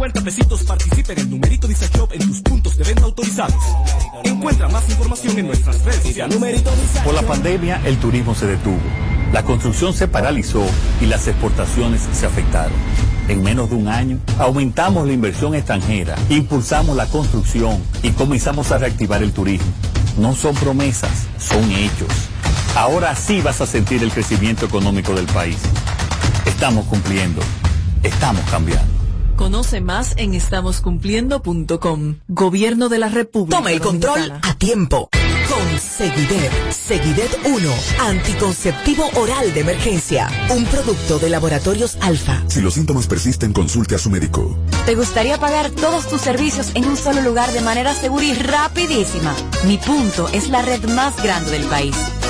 50 pesitos participa en el numerito Dice Shop en tus puntos de venta autorizados. Encuentra más información en nuestras redes sociales. Por la pandemia, el turismo se detuvo. La construcción se paralizó y las exportaciones se afectaron. En menos de un año, aumentamos la inversión extranjera, impulsamos la construcción y comenzamos a reactivar el turismo. No son promesas, son hechos. Ahora sí vas a sentir el crecimiento económico del país. Estamos cumpliendo. Estamos cambiando. Conoce más en estamoscumpliendo.com. Gobierno de la República. Toma el control Dominicana. a tiempo. Con Seguidet. Seguidet 1. Anticonceptivo oral de emergencia. Un producto de laboratorios alfa. Si los síntomas persisten, consulte a su médico. ¿Te gustaría pagar todos tus servicios en un solo lugar de manera segura y rapidísima? Mi punto es la red más grande del país.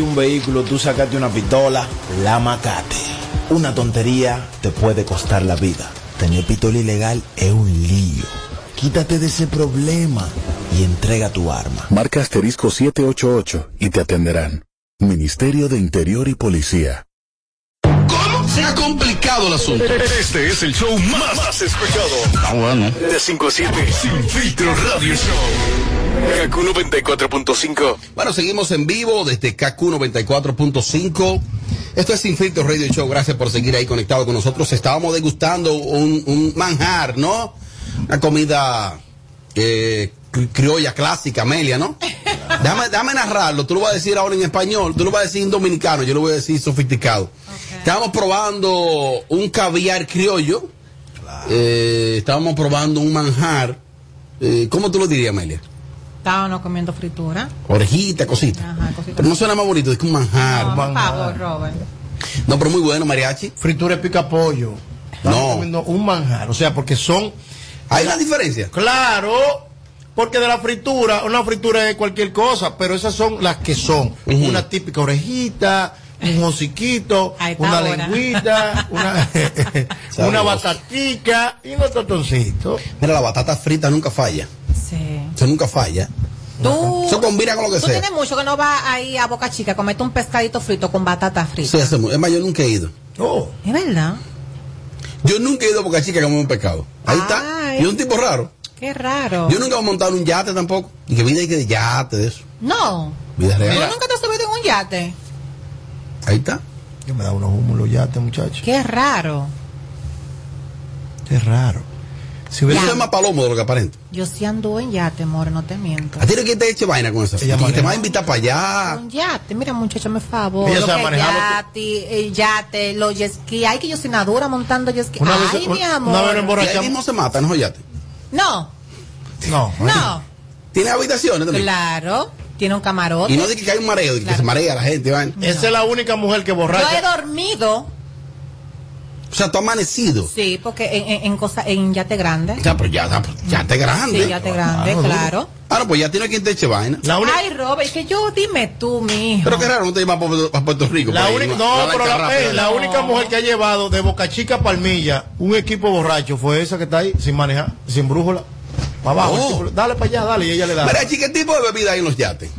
un vehículo tú sacaste una pistola, la macate. Una tontería te puede costar la vida. Tener pistola ilegal es un lío. Quítate de ese problema y entrega tu arma. Marca asterisco 788 y te atenderán. Ministerio de Interior y Policía. ¿Cómo se ha complicado el asunto? Este es el show más, más escuchado. Ah, bueno. De 5 a 7, Sin Filtro Radio Show. Kaku 94.5. Bueno, seguimos en vivo desde KQ 94.5. Esto es Sin Filtro Radio Show. Gracias por seguir ahí conectado con nosotros. Estábamos degustando un, un manjar, ¿no? Una comida eh, cri- criolla clásica, Amelia, ¿no? Déjame, déjame narrarlo. Tú lo vas a decir ahora en español. Tú lo vas a decir en dominicano. Yo lo voy a decir sofisticado. Estábamos probando un caviar criollo. Eh, estábamos probando un manjar. Eh, ¿Cómo tú lo dirías, Amelia? Estábamos comiendo fritura. Orejita, cosita. Ajá, cosita. Pero no suena más bonito, es que un manjar. No, por favor, Robert. No, pero muy bueno, mariachi. Fritura de pica pollo. Estamos No. comiendo un manjar. O sea, porque son. ¿Hay una diferencia? Claro. Porque de la fritura, una fritura es cualquier cosa, pero esas son las que son. Una típica orejita, un está una lengüita, una, una batatica y unos totoncitos. Mira, la batata frita nunca falla. Sí. Eso nunca falla. Tú, Eso combina con lo que tú sea. tienes mucho que no vas ahí a Boca Chica a comerte un pescadito frito con batata frita. Sí, Es más, yo nunca he ido. Oh. Es verdad. Yo nunca he ido a Boca Chica a comer un pescado. Ahí está. Ay. Yo un tipo raro. Qué raro. Yo nunca he montado en un yate tampoco. Y que vida hay que de yate, de eso. No. Vida ¿Tú real. nunca te has subido en un yate? Ahí está. Yo me da unos húmulos ya, este muchacho. Qué raro. Qué raro. Si es más palomo de lo que aparenta. Yo sí ando en yate, amor, no te miento. A ti no que te eche vaina con eso. Ella Y te va a invitar para allá. Un yate, mira muchacho, me favor. Ella Lo sabe que yate, el yate, los jet ski. Ay, que yo soy una dura montando jet ski. Una Ay, vez- mi una- amor. una vez nos Y ahí emborrachamos. mismo se matan los yates. No, No, no. Tiene habitaciones también. Claro. Tiene un camarote. Y no dice que hay un mareo, de que Claro. se marea la gente. vaina. Esa es la única mujer que Yo he borracha. dormido, O sea, tú has amanecido. sí, porque en, en, en, cosa, en yate grande. Ya, pero ya, ya, ya te grande. Sí, yate grande, Claro, claro. Ah, no, pues ya tiene quien te eche vaina. La única. Ay, Robert, que yo dime tú, mijo. Pero qué raro, no te llevas para Puerto Rico. La ahí, única, no- no, no pero la, eh, la No. única mujer que ha llevado de Boca Chica a Palmilla un equipo borracho fue esa que está ahí, sin manejar, sin brújula. Para abajo. Oh. el tipo, dale para allá, dale, y ella le da. Mira, ¿qué tipo de bebida hay en los yates?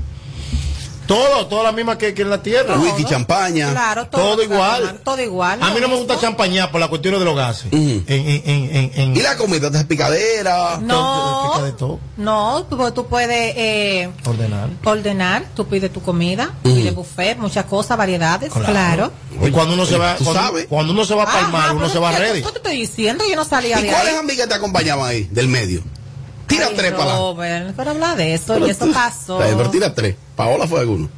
Todo, toda la misma que, que en la tierra. Todo. Whisky, champaña. Claro, todo, Todo igual. Todo igual. A mí no me gusta champañar por la cuestión de los gases. Ujú. en, en, en, en, en- ¿Y la comida? ¿Te picadera? No, pica de todo. no, tú, tú puedes eh, ordenar. ordenar, tú pides tu comida, Ujú. pides buffet, muchas cosas, variedades, claro. Y cuando uno se va, cuando, cuando uno se va para el mar, Ajá, uno se va que ready. Yo te estoy diciendo, yo no salía ¿Y de cuáles amigas te acompañaban ahí, del medio? Tira Ay, tres para. Robert, pero habla de eso, y eso pasó. Pero tira tres. Paola fue alguno.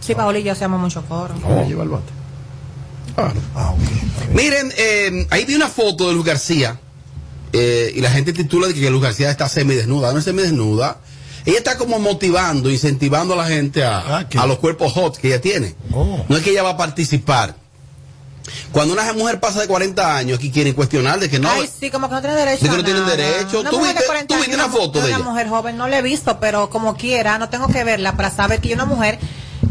Sí, Paola y yo hacíamos mucho coro. Lleva el bate. Claro. Ah. Miren, eh, ahí vi una foto de Luis García eh, y la gente titula de que Luz García está semidesnuda. No es semidesnuda. Ella está como motivando, incentivando a la gente a, a los cuerpos hot que ella tiene. No es que ella va a participar. Cuando una mujer pasa de 40 años, aquí quieren cuestionar de que no. Ay, sí, como que no tiene derecho. De que a no tienen derecho. Una ¿Tú mujer de viste- 40 tú viste una foto de Una ella? mujer joven, no la he visto, pero como quiera, no tengo que verla para saber que es una mujer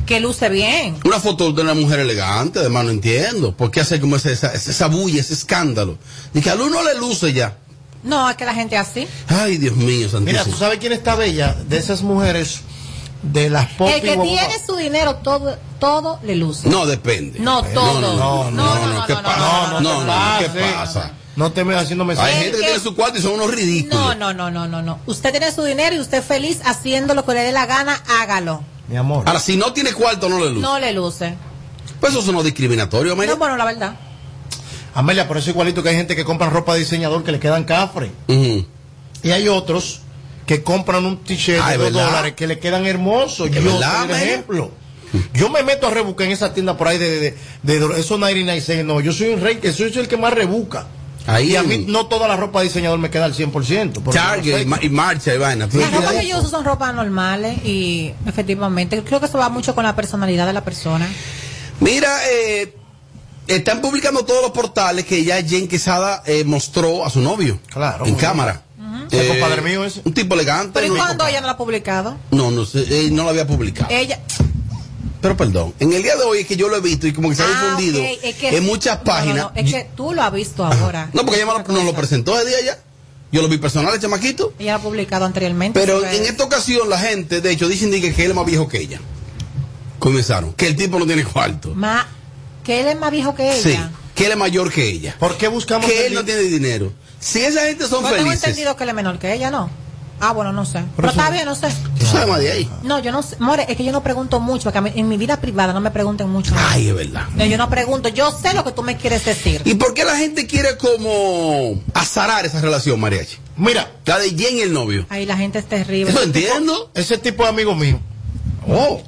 que luce bien. Una foto de una mujer elegante, además no entiendo. ¿Por qué hace como ese- esa, esa bulla, ese escándalo? Y que al uno le luce ya. No, es que la gente así. Ay, Dios mío, santísimo. Mira, ¿tú sabes quién está bella? De esas mujeres, de las El que tiene su dinero, todo, todo le luce. No, depende. No, todo. No, no, no, no, no, ¿qué pasa? no, No, ¿qué pasa? No te me haciéndome Hay gente que tiene su cuarto y son unos ridículos. No, no, no, no, no, no. Usted tiene su dinero y usted feliz haciendo lo que le dé la gana, hágalo. Mi amor. Ahora, si no tiene cuarto, no le luce. No le luce. Pues eso es no discriminatorio, Amelia. No, bueno, la verdad. Amelia, por eso igualito que hay gente que compra ropa de diseñador que le quedan cafre. Y hay otros que compran un t-shirt de ¿es dos verdad? dólares que le quedan hermosos. ¿Es Yo verdad, soy el Amelia? ejemplo. Yo me meto a rebuscar en esa tienda por ahí de, de, de, de esos 99 cents. No, yo soy un rey, que soy el que más rebusca. Ahí y a mí no toda la ropa de diseñador me queda al 100%. porque Target no sé. y, ma- y marcha y vaina. Las ropas que yo uso son ropas normales y efectivamente creo que eso va mucho con la personalidad de la persona. Mira, eh, están publicando todos los portales que ya Jen Quesada eh, mostró a su novio. Claro. En cámara. ¿Es Eh, compadre mío ese? Un tipo elegante. Pero ¿y cuándo ella no la ha publicado? No, no sé, eh, no lo había publicado. Ella. Pero perdón, en el día de hoy es que yo lo he visto y como que se ha Ah, difundido ok, es que- en muchas no, no, páginas. no, es que tú lo has visto ahora. No, porque ella me lo- nos lo presentó ese día ya. Yo lo vi personal, el chamaquito. Ella ha publicado anteriormente. Pero en esta ocasión la gente, de hecho, dicen que que él es más viejo que ella. Comenzaron. Que el tipo no tiene cuarto. Ma- que él es más viejo que ella. Sí. Que él es mayor que ella. ¿Por qué buscamos Que él no tiene dinero. Si esa gente son Yo tengo felices. entendido que él es menor que ella, ¿no? Ah, bueno, no sé. Pero está bien, no sé. Tú sabes más de ahí. No, yo no sé. More, es que yo no pregunto mucho, porque a mí- en mi vida privada no me pregunten mucho. Ay, es verdad. No, yo no pregunto, yo sé lo que tú me quieres decir. ¿Y por qué la gente quiere como azarar esa relación, mariachi? Mira, La de Jen y el novio. Ahí la gente es terrible. Eso entiendo. ese tipo es amigo mío. Oh,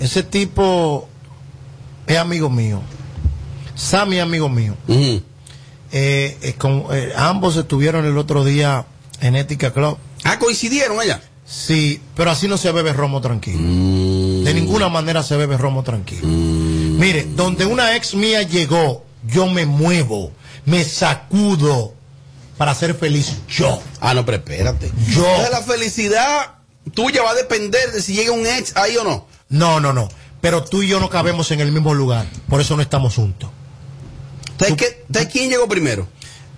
ese tipo es amigo mío. Sammy amigo mío. Eh, eh, con- eh, ambos estuvieron el otro día en Ética Club. Ah, coincidieron allá. Sí, pero así no se bebe romo tranquilo. Mm. De ninguna manera se bebe romo tranquilo. Mire, donde una ex mía llegó, yo me muevo, me sacudo para ser feliz yo. Ah, no, pero espérate. Yo. Entonces, la felicidad tuya va a depender de si llega un ex ahí o no. No, no, no. Pero tú y yo no cabemos en el mismo lugar. Por eso no estamos juntos. Entonces, ¿qué- entonces, ¿quién llegó primero?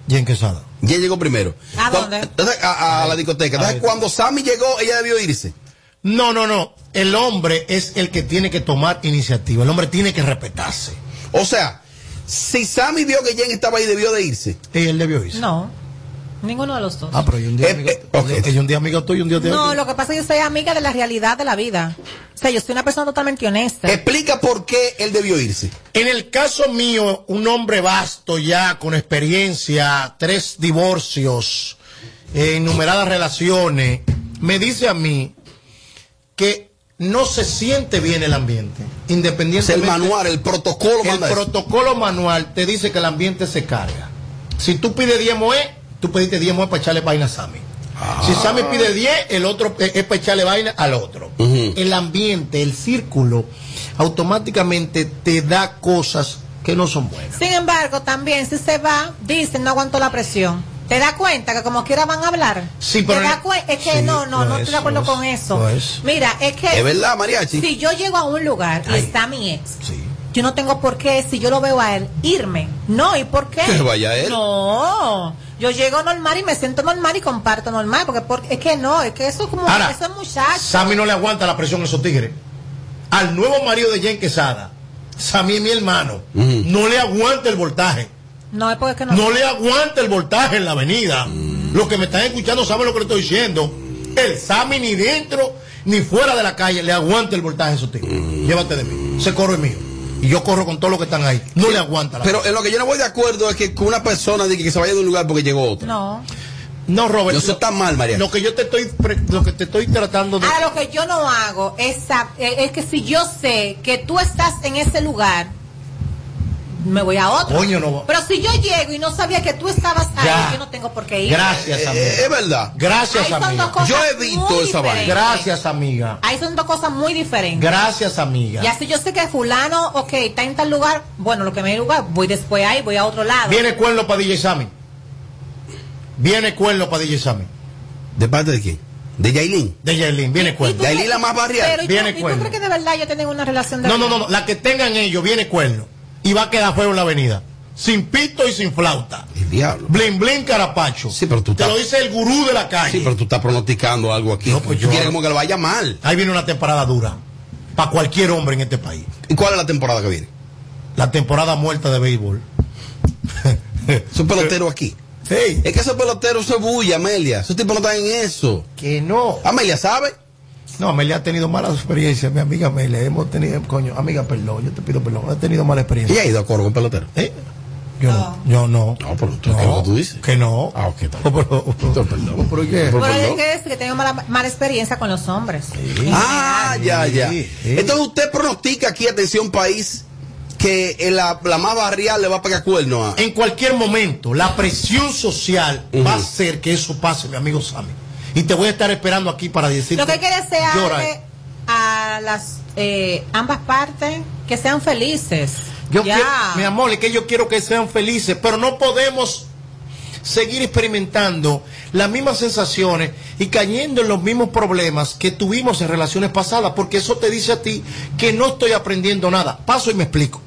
Jen Quesada. Jen llegó primero. ¿A dónde? entonces, a, a la discoteca. Entonces, cuando Sammy llegó, ella debió irse. No, no, no. El hombre es el que tiene que tomar iniciativa. El hombre tiene que respetarse. O sea, si Sammy vio que Jen estaba ahí, debió de irse. Y él debió irse. No, ninguno de los dos. Ah, pero hay un día Eh, amigo, eh, un día amigo tuyo y un día de No, lo que pasa es que yo soy amiga de la realidad de la vida. O sea, yo soy una persona totalmente honesta. Explica por qué él debió irse. En el caso mío, un hombre vasto ya, con experiencia, tres divorcios, eh, innumeradas relaciones, me dice a mí que no se siente bien el ambiente. Es el Independientemente. manual, el protocolo El protocolo manual te dice que el ambiente se carga. Si tú pides 10 moe, tú pediste 10 moe para echarle vaina a Sammy. Si Sammy pide 10, el otro es, para echarle vaina al otro. El ambiente, el círculo, automáticamente te da cosas que no son buenas. Sin embargo, también si se va, dicen no aguanto la presión. ¿Te das cuenta que como quiera van a hablar? Sí, pero ¿Te das en- cuen- Es que sí, no, no, no es, estoy de acuerdo con es, eso. es. Mira, es que Es verdad, mariachi. si yo llego a un lugar y Ay. está mi ex, Sí. yo no tengo por qué, si yo lo veo a él, irme. No, ¿y por qué? Que vaya él. No, yo llego normal y me siento normal y comparto normal, porque, porque es que no, es que eso es como, Ahora, eso es muchacho. Sammy no le aguanta la presión a esos tigres. Al nuevo marido de Jen Quesada, Sammy es mi hermano, Ujú. no le aguanta el voltaje. No, es porque es que no. No le aguanta el voltaje en la avenida. Los que me están escuchando saben lo que le estoy diciendo. El Sammy ni dentro ni fuera de la calle le aguanta el voltaje a esos tigres. Llévate de mí. Ese corro es mío. Y yo corro con todos los que están ahí. No le aguanta la Pero en lo que yo no voy de acuerdo es que con una persona diga que se vaya de un lugar porque llegó otro. No. No, Robert. Eso está mal, María. Lo que yo te estoy pre- lo que te estoy tratando de Ahora, lo que yo no hago es, eh, es que si yo sé que tú estás en ese lugar, me voy a otro. Coño, no. Pero si yo llego y no sabía que tú estabas ahí, Ya. yo no tengo por qué ir. Gracias, amiga. Eh, es verdad. Gracias, Ahí son amiga. dos cosas Yo he visto muy esa vaina. Gracias, amiga. Ahí son dos cosas muy diferentes. Gracias, amiga. Y así yo sé que fulano, ok, está en tal lugar, bueno, lo que me da lugar, voy después ahí, voy a otro lado. Viene cuerno para DJ Sammy. Viene cuerno para DJ Sammy. ¿De parte de quién? ¿De Yailin? De Yailin, viene ¿Y cuerno. Yailin la más barrial. Pero ¿y tú- Viene ¿y tú, crees que de verdad yo tengo una relación de No, no, no, no. La que tengan ellos, viene cuerno. Y va a quedar fuego en la avenida. Sin pito y sin flauta. El diablo. Blin, blin, carapacho. Sí, pero tú Te estás- lo dice el gurú de la calle. Sí, pero tú estás pronosticando algo aquí. No, pues Tú yo- quieres como que le vaya mal. Ahí viene una temporada dura. Para cualquier hombre en este país. ¿Y cuál es la temporada que viene? La temporada muerta de béisbol. Esos peloteros aquí. Sí. Es que esos peloteros se bulla, Amelia. Esos tipos no están en eso. Que no. Amelia, ¿sabe? No, Amelia ha tenido malas experiencias, mi amiga Amelia. Hemos tenido, coño, amiga, perdón, yo te pido perdón. Ha tenido mala ¿Y experiencia. ha ido a coro con pelotero? ¿Eh? Yo no. Yo no. No, pero tú, ¿qué lo que tú dices? Que no. Ah, ok, está No, pero, Pero, perdón. ¿Pero qué? Pero, Pero es perdón. que es que tengo mala, mala experiencia con los hombres. Ah, ya, ya. Sí, sí. Entonces usted pronostica aquí, atención país, que en la, la más barrial le va a pegar cuerno a... En cualquier momento, la presión social Ujú. va a hacer que eso pase, mi amigo Sammy. Y te voy a estar esperando aquí para decirte. Lo que que desearle a las eh, ambas partes que sean felices. Yo ya. quiero- mi amor, es que yo quiero que sean felices, pero no podemos seguir experimentando las mismas sensaciones y cayendo en los mismos problemas que tuvimos en relaciones pasadas, porque eso te dice a ti que no estoy aprendiendo nada. Paso y me explico.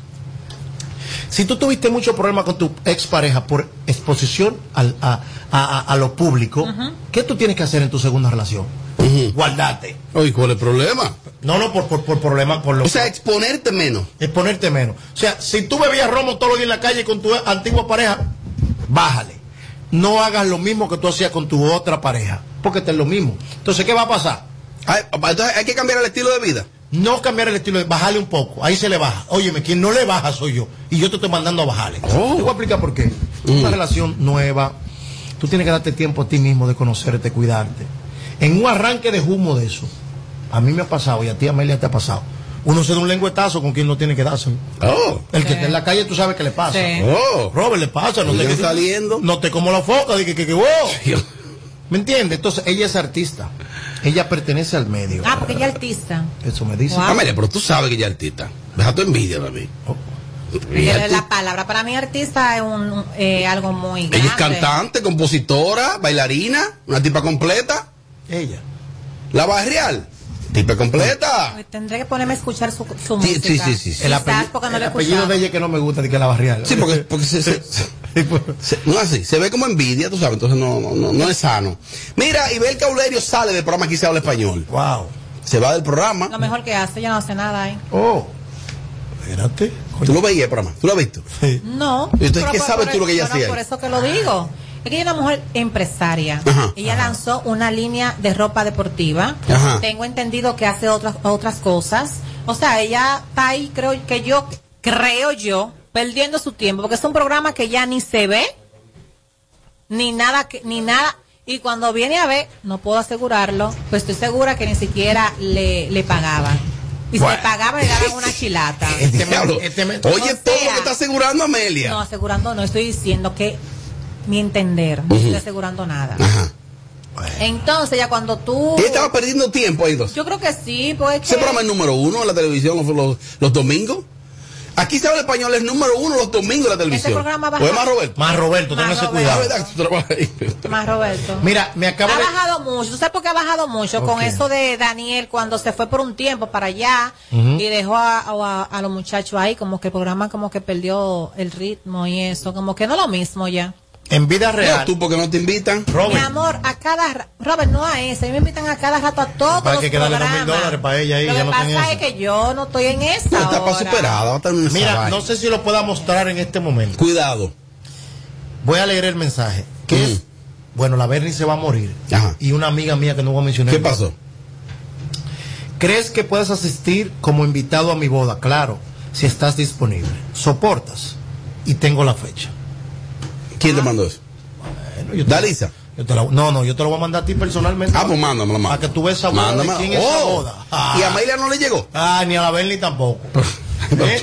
Si tú tuviste mucho problema con tu expareja por exposición al- a, a- a- a lo público, ¿qué tú tienes que hacer en tu segunda relación? Guardarte. Oye, ¿cuál es el problema? No, no, por, por, por problema, por lo O sea, exponerte menos. exponerte menos. O sea, si tú bebías romo todos los días en la calle con tu antigua pareja, bájale. No hagas lo mismo que tú hacías con tu otra pareja, porque te es lo mismo. Entonces, ¿qué va a pasar? Ay, Entonces hay que cambiar el estilo de vida. No cambiar el estilo, bajarle un poco. Ahí se le baja. Óyeme, quien no le baja soy yo. Y yo te estoy mandando a bajarle. Te voy a explicar por qué. Una relación nueva, tú tienes que darte tiempo a ti mismo de conocerte, cuidarte. En un arranque de humo de eso, a mí me ha pasado y a ti, Amelia, te ha pasado. Uno se da un lengüetazo con quien no tiene que darse. Oh. El que está en la calle, tú sabes que le pasa. Sí. Oh. Robert, le pasa. No te saliendo. No te como la foca. Dije que, que, wow. ¿Me entiendes? Entonces, ella es artista. Ella pertenece al medio. Ah, porque ella es artista. Eso me dice. Wow. Amelia, pero tú sabes que ella es artista. Deja tu envidia también. Oh. Ella La palabra para mí artista es un, eh, algo muy grande. Ella es cantante, compositora, bailarina, una tipa completa. Ella. La barrial, tipa completa. Pues Tendré que ponerme a escuchar su, su Sí, música. sí, sí, sí, sí. El, apellido, porque no el apellido de ella que no me gusta, de que la barrial. Sí, porque, porque se, se- se- no es así, se ve como envidia, tú sabes, entonces no, no, no, no es sano. Mira, Ibel Caulerio sale del programa Aquí se habla español. Wow. Se va del programa. Lo mejor que hace, yo no hace nada ahí. Oh. Espérate. ¿Tú lo veías el programa? ¿Tú lo has visto? Sí. No. ¿Y entonces qué por- sabes tú lo que ella hacía Por eso que lo digo. Es que ella es una mujer empresaria. Ajá. ella lanzó una línea de ropa deportiva. Ajá. Tengo entendido que hace otras otras cosas. O sea, ella está ahí, creo que yo, creo yo, perdiendo su tiempo, porque es un programa que ya ni se ve, ni nada, que, ni nada. Y cuando viene a ver, no puedo asegurarlo, pues estoy segura que ni siquiera le, le pagaban. Y si Bueno. le pagaban, le daban una chilata. Este este me- Oye, O todo lo que está asegurando Amelia. No, asegurando no, estoy diciendo que mi entender, no estoy asegurando nada. Ajá. Entonces, ya cuando tú... Ella estaba perdiendo tiempo ahí, entonces. Yo creo que sí, porque... Ese programa es número uno en la televisión los, los, los domingos. Aquí se habla español, es número uno los domingos en la televisión. programa ¿O baja- es más Roberto? Más Roberto, téngase cuidado. Más Roberto. Mira, me acaba ha de. bajado mucho. ¿Tú sabes por qué ha bajado mucho? Con eso de Daniel cuando se fue por un tiempo para allá y dejó a, a- a los muchachos ahí, como que el programa como que perdió el ritmo y eso, como que no lo mismo ya. En vida No, real. tú porque no te invitan. Mi amor, a cada Robert, no a ese, a mí me invitan a cada rato a todos Para que darle dos mil dólares para ella ahí, Lo que no pasa es que yo no estoy en esa No, está para superada, Mira, no sé si lo pueda mostrar en este momento. Cuidado. Voy a leer el mensaje. Que es, bueno, la Bernie se va a morir. Ajá. Y una amiga mía que no voy a mencionar. ¿Qué pasó? ¿Crees que puedes asistir como invitado a mi boda? Claro, si estás disponible. Soportas. Y tengo la fecha. ¿Quién te mandó eso? Bueno, yo te- Dalisa. yo te la- no, no, yo te lo voy a mandar a ti personalmente. Ah, pues mándamelo, Para que tú veas esa boda. de. ¿Quién es esa Oh, boda? Ah. ¿Y a Mayla no le llegó? Ah, ni a la Bernie tampoco. Pero, ¿Eh?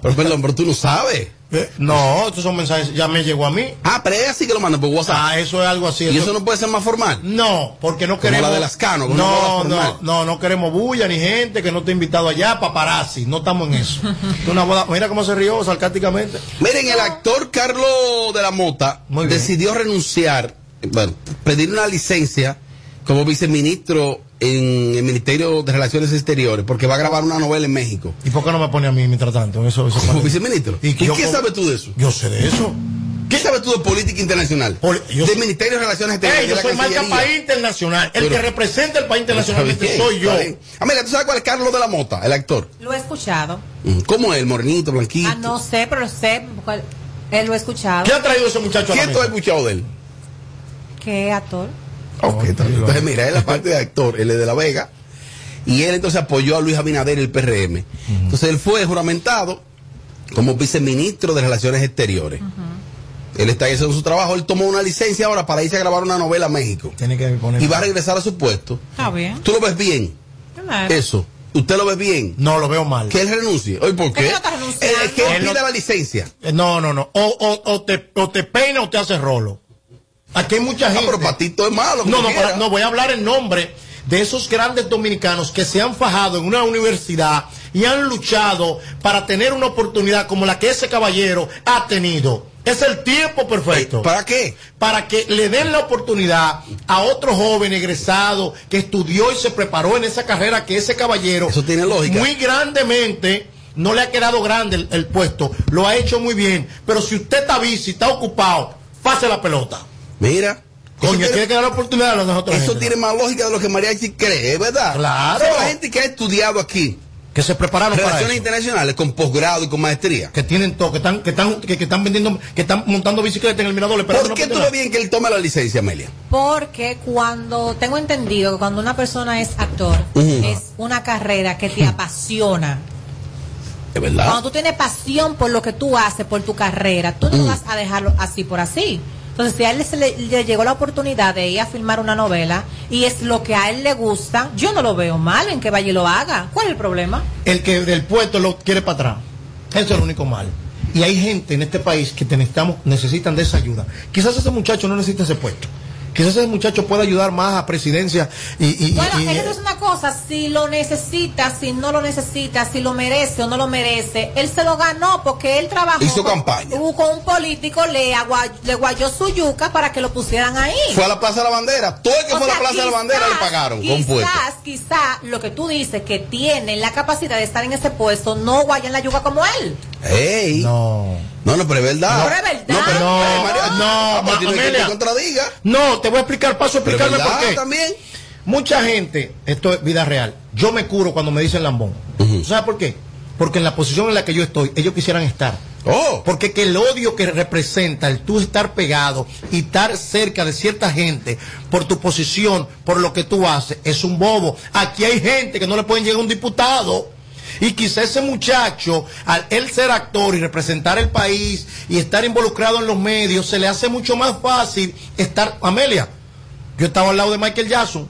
pero perdón, pero tú no sabes. Eh, no, estos son mensajes, ya me llegó a mí. Ah, pero ella sí que lo manda por WhatsApp. Ah, eso es algo así. ¿Y eso no puede ser más formal? No, porque no Como queremos. la de las Cano, no, no, no, no queremos bulla ni gente que no esté invitado allá, paparazzi. No estamos en eso. Es una boda, mira cómo se rió sarcásticamente. Miren, el actor Carlos de la Mota decidió renunciar, bueno, pedir una licencia como viceministro en el Ministerio de Relaciones Exteriores, porque va a grabar una novela en México. ¿Y por qué no me pone a mí mientras tanto? Eso, eso Como viceministro. ¿Y, yo qué como- sabes tú de eso? Yo sé de eso. ¿Qué sabes tú de política internacional? del Ministerio de Relaciones Exteriores. Ey, yo soy marca país internacional. El Pero- que representa el país internacionalmente soy yo. Amelia, ¿tú sabes cuál es Carlos de la Mota, el actor? Lo he escuchado. Mm, ¿Cómo es? El morenito, blanquito. Ah, no sé, pero sé. cuál- Él lo he escuchado. ¿Qué ha traído ese muchacho a la ¿Quién tú has escuchado de él? ¿Qué actor? Ok, está bien. entonces mira, él es la parte de actor, él es de La Vega, y él entonces apoyó a Luis Abinader y el PRM. Entonces él fue juramentado como viceministro de Relaciones Exteriores. Él está ahí haciendo su trabajo, él tomó una licencia ahora para irse a grabar una novela a México. Tiene que poner. Y va a regresar a su puesto. Está bien. ¿Tú lo ves bien? Claro. Eso. ¿Usted lo ve bien? No, lo veo mal. Que él renuncie. Oye, ¿por qué? que no está renunciando. Eh, Es que él Él no- la licencia. Eh, No, no, no. O, o, o, te, o te peina o te hace rolo. Aquí hay mucha Ah, gente. pero Patito es malo. No, no, para- no, voy a hablar en nombre de esos grandes dominicanos que se han fajado en una universidad y han luchado para tener una oportunidad como la que ese caballero ha tenido. Es el tiempo perfecto. Eh, ¿Para qué? Para que le den la oportunidad a otro joven egresado que estudió y se preparó en esa carrera que ese caballero. Eso tiene lógica. Muy grandemente. No le ha quedado grande el, el puesto, lo ha hecho muy bien. Pero si usted está bici, está ocupado, pase la pelota. Mira. Coño, Eso tiene- que dar la oportunidad a los otros. Eso tiene más lógica de lo que Mariachi cree, ¿es verdad? Claro. O sea, la gente que ha estudiado aquí que se prepararon para relaciones eso. internacionales con posgrado y con maestría. Que tienen todo, que están, que están, que, que están vendiendo, que están montando bicicleta en el mirador. ¿Por qué tú ves bien que él tome la licencia, Amelia? Porque cuando tengo entendido que cuando una persona es actor, es una carrera que te apasiona. ¿Es verdad? Cuando tú tienes pasión por lo que tú haces, por tu carrera, tú no vas a dejarlo así por así. Entonces, si a él se le, le llegó la oportunidad de ir a filmar una novela y es lo que a él le gusta, yo no lo veo mal en que vaya y lo haga. ¿Cuál es el problema? El que del puesto lo quiere para atrás. Eso es lo único mal. Y hay gente en este país que necesitamos, necesitan de esa ayuda. Quizás ese muchacho no necesita ese puesto. Quizás ese muchacho pueda ayudar más a presidencia y, Bueno, y- eso es una cosa, si lo necesita, si no lo necesita, si lo merece o no lo merece, él se lo ganó porque él trabajó Hizo con, campaña. con un político, le, agua- le guayó su yuca para que lo pusieran ahí. Fue a la Plaza de la Bandera. Todo el que O fue a la Plaza de la Bandera le quizás- pagaron con puesto. Quizás, quizás lo que tú dices que tiene la capacidad de estar en ese puesto no guaya en la yuca como él. ¡Ey! No. No, no, pero es verdad. Pero es verdad. No, pero No, María, no, pero que Amelia. te contradiga. No, te voy a explicar, paso a explicarme por qué. también. Mucha gente, esto es vida real, yo me curo cuando me dicen lambón. ¿Sabes por qué? Porque en la posición en la que yo estoy, ellos quisieran estar. Oh. Porque que el odio que representa el tú estar pegado y estar cerca de cierta gente por tu posición, por lo que tú haces, es un bobo. Aquí hay gente que no le pueden llegar a un diputado. Y quizá ese muchacho, al él ser actor y representar el país y estar involucrado en los medios, se le hace mucho más fácil estar. Amelia, yo estaba al lado de Michael Jackson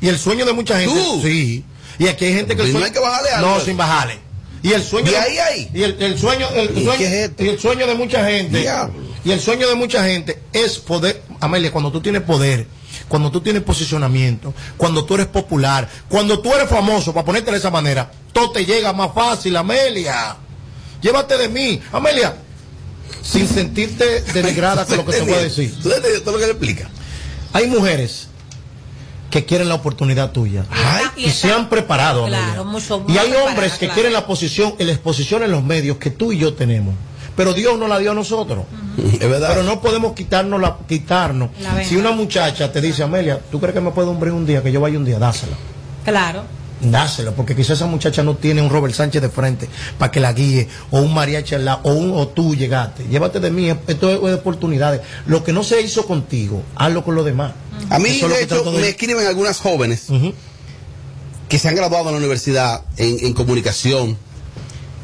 y el sueño de mucha gente. ¿Tú? Sí. Y aquí hay gente que el Y no sueño- hay que bajarle algo. No, sin bajarle. Y el sueño ¿Y de- ahí, ahí? y el, el sueño, el, ¿Y sueño- es el sueño de mucha gente, Diablo. y el sueño de mucha gente es poder, Amelia, cuando tú tienes poder, cuando tú tienes posicionamiento, cuando tú eres popular, cuando tú eres famoso, para ponerte de esa manera, todo te llega más fácil, Amelia. Llévate de mí, Amelia, sin sentirte denigrada con lo que te voy a decir. ¿Tú entiendes todo lo que le explica? Hay mujeres que quieren la oportunidad tuya Ay, y se han preparado. Claro, Amelia. mucho y hay hombres que claro. quieren la posición, la exposición en los medios que tú y yo tenemos. Pero Dios no la dio a nosotros. Es verdad. Pero no podemos quitarnos la, quitarnos. La si una muchacha te dice, Amelia, ¿tú crees que me puede hombre un día que yo vaya un día? Dásela. Claro. Dásela, porque quizás esa muchacha no tiene un Robert Sánchez de frente para que la guíe, o un mariachi al lado, o, un, o tú llegaste. Llévate de mí, esto es de oportunidades. Lo que no se hizo contigo, hazlo con los demás. A mí, Eso es de que hecho, me escriben algunas jóvenes que se han graduado en la universidad en, en comunicación,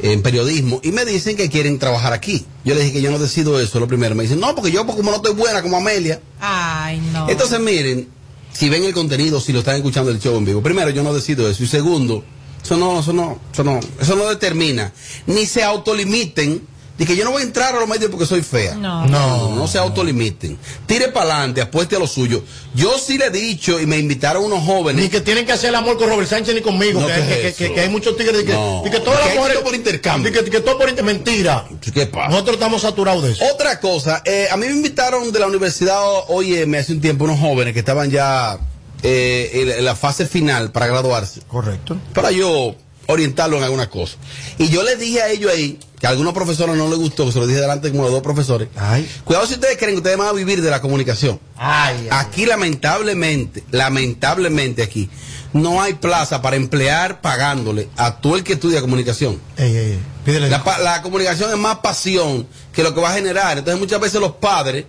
en periodismo, y me dicen que quieren trabajar aquí. Yo les dije que yo no decido eso, lo primero. Me dicen, no, porque yo, pues, como no estoy buena como Amelia. Ay, no. Entonces, miren, si ven el contenido, si lo están escuchando el show en vivo, primero, yo no decido eso. Y segundo, eso no, eso no, eso no, eso no determina. Ni se autolimiten de que yo no voy a entrar a los medios porque soy fea. No. No, no se autolimiten. Tire para adelante, apueste a lo suyo. Yo sí le he dicho y me invitaron unos jóvenes. Ni que tienen que hacer el amor con Robert Sánchez ni conmigo. No, que, ¿qué que- es que- eso? que hay muchos tigres que, No. que todas las mujeres. todo por intercambio. que, todo por inter- Mentira. ¿Qué pasa? Nosotros estamos saturados de eso. Otra cosa, eh, a mí me invitaron de la universidad hoy me hace un tiempo unos jóvenes que estaban ya eh, en, en la fase final para graduarse. Correcto. Para yo orientarlo en alguna cosa. Y yo les dije a ellos ahí, que a algunos profesores no les gustó, que se lo dije delante como los dos profesores. Cuidado si ustedes creen que ustedes van a vivir de la comunicación. Ay, Aquí lamentablemente, lamentablemente aquí, no hay plaza para emplear pagándole a todo el que estudia comunicación. Ey, ey, la comunicación es más pasión que lo que va a generar. Entonces muchas veces los padres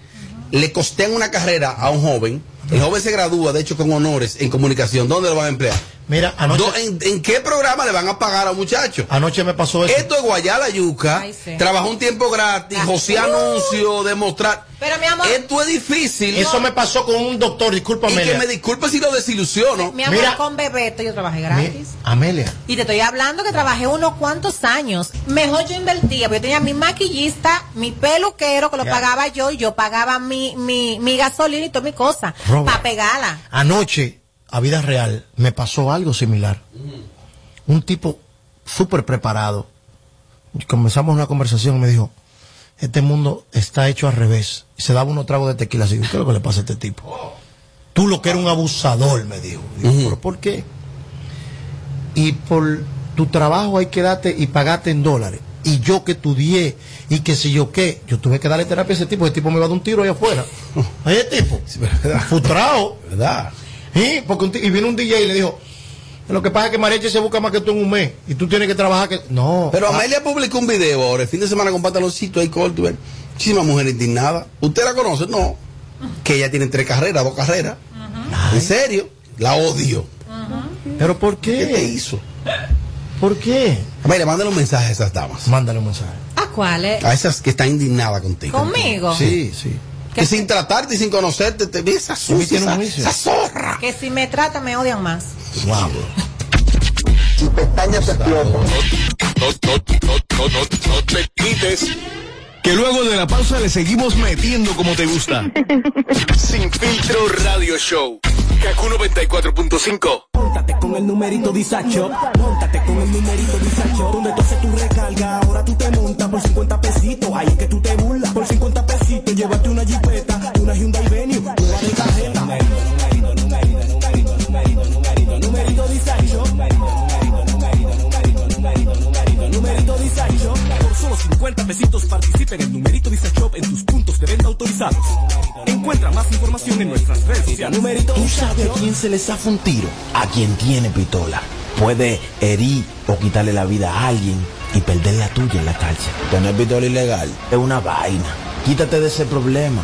le costean una carrera a un joven. El joven se gradúa, de hecho, con honores en comunicación. ¿Dónde lo van a emplear? Mira, anoche, ¿En, en qué programa le van a pagar a un muchacho? anoche me pasó eso. Esto es Guayala Yuca. Ay, sí. Trabajó un tiempo gratis, José Anuncio, demostrar. Pero mi amor, Esto es difícil. Eso me pasó con un doctor, y discúlpame. que me disculpe si lo desilusiono. mi amor, Mira. con Bebeto yo trabajé gratis. Amelia. Y te estoy hablando que trabajé unos cuantos años. Mejor yo invertía, porque yo tenía mi maquillista, mi peluquero, que lo Ya. pagaba yo, y yo pagaba mi, mi, mi gasolina y toda mi cosa, para pegarla. Anoche, a vida real, me pasó algo similar. Un tipo súper preparado. Comenzamos una conversación y me dijo, este mundo está hecho al revés. Y se daba unos tragos de tequila. Así, ¿qué es lo que le pasa a este tipo? Tú lo que eres un abusador, me dijo. Digo, ¿pero por qué? Y por tu trabajo hay que darte y pagarte en dólares. Y yo que estudié y que si yo qué, yo tuve que darle terapia a ese tipo. Ese tipo me iba a dar un tiro ahí afuera. Ese tipo. Frustrado. ¿Verdad? Sí, porque un y vino un DJ y le dijo, lo que pasa es que Mariachi se busca más que tú en un mes y tú tienes que trabajar que... No. Pero Ah, Amelia publicó un video ahora, el fin de semana con pantaloncito ahí corto. y ven, Muchísimas mujeres indignadas. ¿Usted la conoce? No. Que ella tiene tres carreras, dos carreras. ¿En serio? La odio. ¿Pero por ¿Qué qué? te hizo? ¿Por qué? Amelia, mándale un mensaje a esas damas. Mándale un mensaje. ¿A cuáles? A esas que están indignadas contigo. ¿Conmigo? Sí, sí. Que sin tratarte y sin conocerte, te ves esa sucia, tiene un esa, juicio. esa zorra. Que si me tratan me odian más. Wow. No, no, no, no, no, no te quites. Que luego de la pausa le seguimos metiendo como te gusta. Sin filtro radio show. Kaku 94.5. Móntate con el numerito disacho, móntate con el numerito disacho, donde tú haces tu recarga, ahora tú te montas por 50 pesitos, ahí es que tú te burlas, por 50 pesitos, llévate una jipeta, una Hyundai Venue, nueva de cajeta. Numerito, numerito, numerito, numerito, numerito, numerito, numerito disacho, numerito, numerito, numerito, numerito, numerito, numerito, numerito disacho. Por solo 50 pesitos participa en numerito disacho en tus puntos de venta autorizados. Encuentra más información en nuestras redes sociales. Numerito ¿Tú sabes a quién se le zafa un tiro? A quien tiene pistola. Puede herir o quitarle la vida a alguien y perder la tuya en la cárcel. Tener pistola ilegal es una vaina. Quítate de ese problema.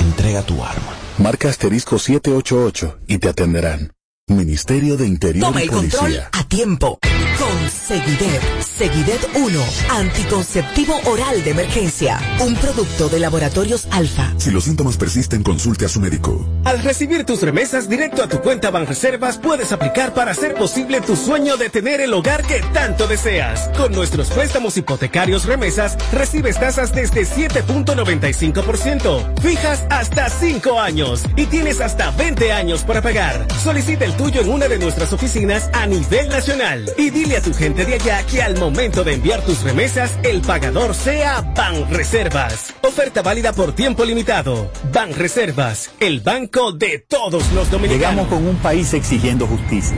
Entrega tu arma. Marca asterisco 788 y te atenderán. Ministerio de Interior Toma y el control Policía. a tiempo. Seguidet. Seguidet 1. Anticonceptivo oral de emergencia. Un producto de laboratorios alfa. Si los síntomas persisten, consulte a su médico. Al recibir tus remesas directo a tu cuenta Banreservas, puedes aplicar para hacer posible tu sueño de tener el hogar que tanto deseas. Con nuestros préstamos hipotecarios remesas, recibes tasas desde 7.95%, fijas hasta 5 años y tienes hasta 20 años para pagar. Solicita el tuyo en una de nuestras oficinas a nivel nacional y dile a tu gente de allá que al momento de enviar tus remesas, el pagador sea Banreservas. Oferta válida por tiempo limitado. Banreservas, el banco de todos los dominicanos. Llegamos con un país exigiendo justicia,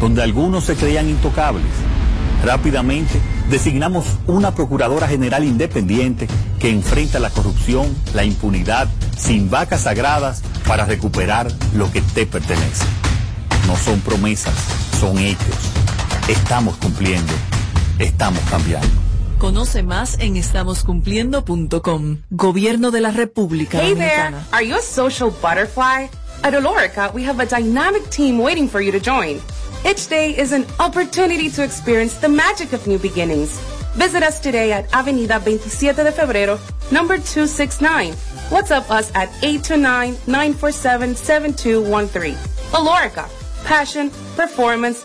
donde algunos se creían intocables. Rápidamente designamos una Procuradora General independiente que enfrenta la corrupción, la impunidad, sin vacas sagradas para recuperar lo que te pertenece. No son promesas, son hechos. Estamos cumpliendo, estamos cambiando. Conoce más en estamoscumpliendo.com. Gobierno de la República Hey there! Are you a social butterfly? At Olorica, we have a dynamic team waiting for you to join. Each day is an opportunity to experience the magic of new beginnings. Visit us today at Avenida 27 de Febrero, number 269. WhatsApp us at 829-947-7213. Olorica, passion, performance,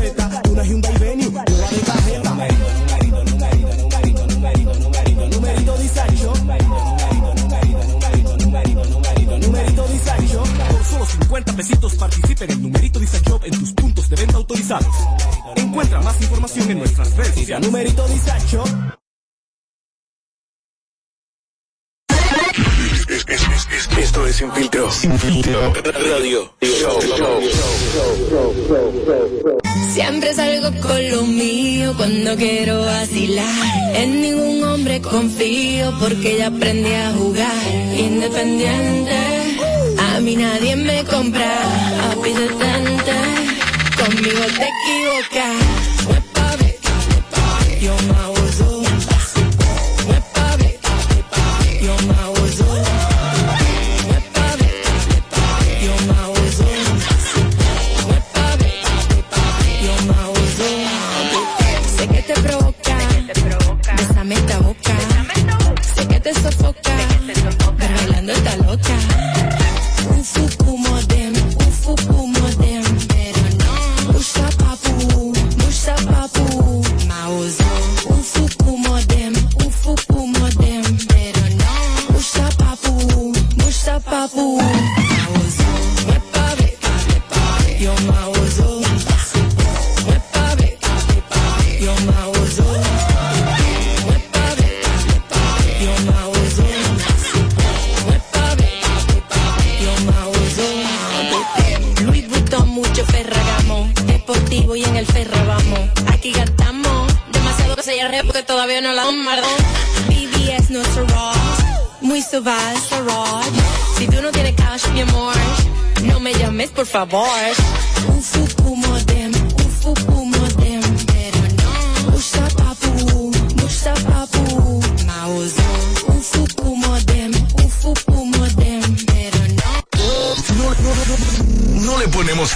Sin Filtro. Sin Filtro. Radio Show. Siempre salgo con lo mío cuando quiero vacilar. En ningún hombre confío porque ya aprendí a jugar. Independiente, a mí nadie me compra. Detente, conmigo te equivocas.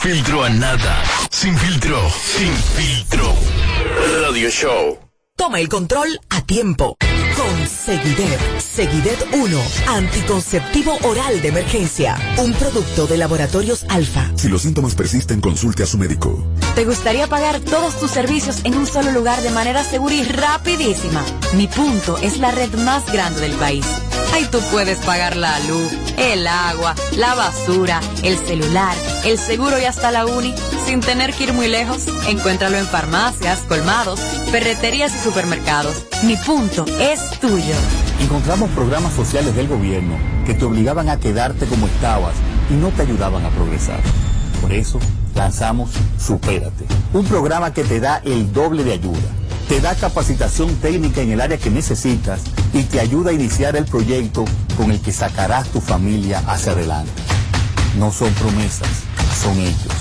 Filtro a nada. Sin filtro. Sin filtro. Radio Show. Toma el control a tiempo. Con Seguidet. Seguidet 1. Anticonceptivo oral de emergencia. Un producto de laboratorios alfa. Si los síntomas persisten, consulte a su médico. ¿Te gustaría pagar todos tus servicios en un solo lugar de manera segura y rapidísima? Mi punto es la red más grande del país. Ahí tú puedes pagar la luz, el agua, la basura, el celular, el seguro y hasta la uni sin tener que ir muy lejos. Encuéntralo en farmacias, colmados, ferreterías y supermercados. Mi punto es tuyo. Encontramos programas sociales del gobierno que te obligaban a quedarte como estabas y no te ayudaban a progresar. Por eso lanzamos Supérate, un programa que te da el doble de ayuda. Te da capacitación técnica en el área que necesitas y te ayuda a iniciar el proyecto con el que sacarás tu familia hacia adelante. No son promesas, son hechos.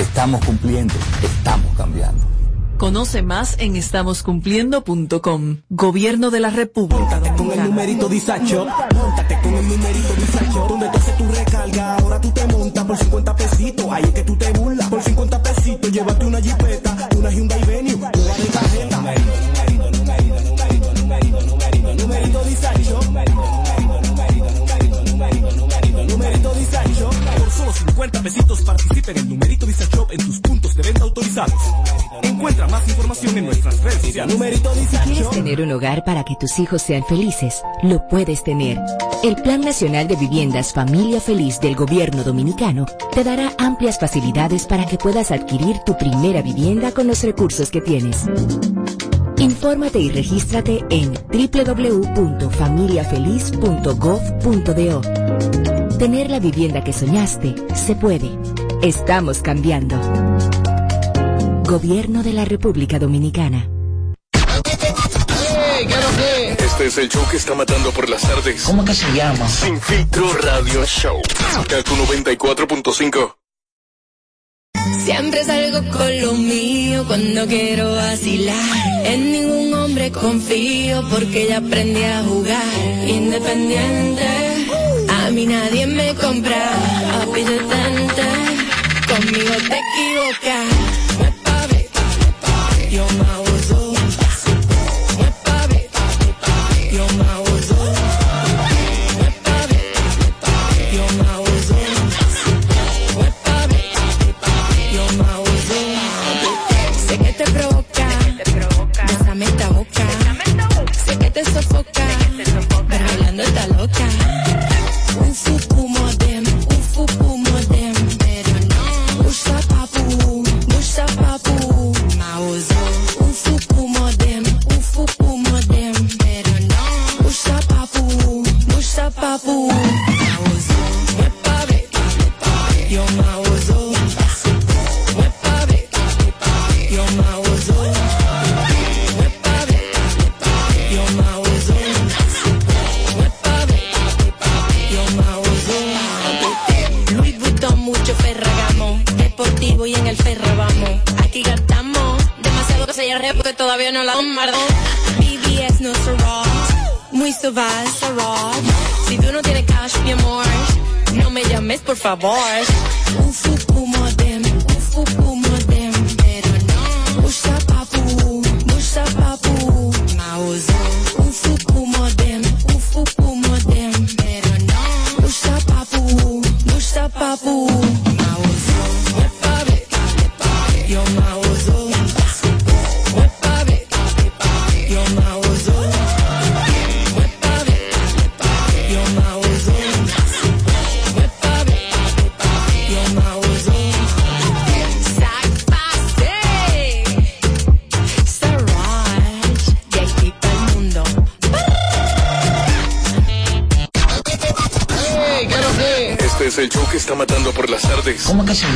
Estamos cumpliendo, estamos cambiando. Conoce más en estamoscumpliendo.com. Gobierno de la República Con el numerito Disacho, montate con el numerito Disacho, donde tú haces tu recarga, ahora tú te montas por 50 pesitos, ahí es que tú te burlas, por 50 pesitos, llévate una jipeta, solo 50 pesitos participa en el numerito Disacho en tus puntos de venta autorizados. Encuentra más información en nuestras redes sociales. Numerito ¿Quieres tener un hogar para que tus hijos sean felices? Lo puedes tener. El Plan Nacional de Viviendas Familia Feliz del Gobierno Dominicano te dará amplias facilidades para que puedas adquirir tu primera vivienda con los recursos que tienes. Infórmate y regístrate en www.familiafeliz.gov.do. Tener la vivienda que soñaste se puede. Estamos cambiando. Gobierno de la República Dominicana. Este es el show que está matando por las tardes. ¿Cómo que se llama? Sin filtro radio show. Kaku 94.5. Siempre salgo con lo mío cuando quiero vacilar. En ningún hombre confío porque ya aprendí a jugar. Independiente, a mí nadie me compra. Papi detente, conmigo te equivocas. No es pa' ver, yo me abuso. No es pa' ver, yo me abuso. No es pa' ver, yo me abuso. No es pa' ver, yo me abuso. Sé que te provoca, bésame esta boca. Sé que te sofoca, pero bailando está loca. Si tú no tienes cash, mi amor, no me llames por favor.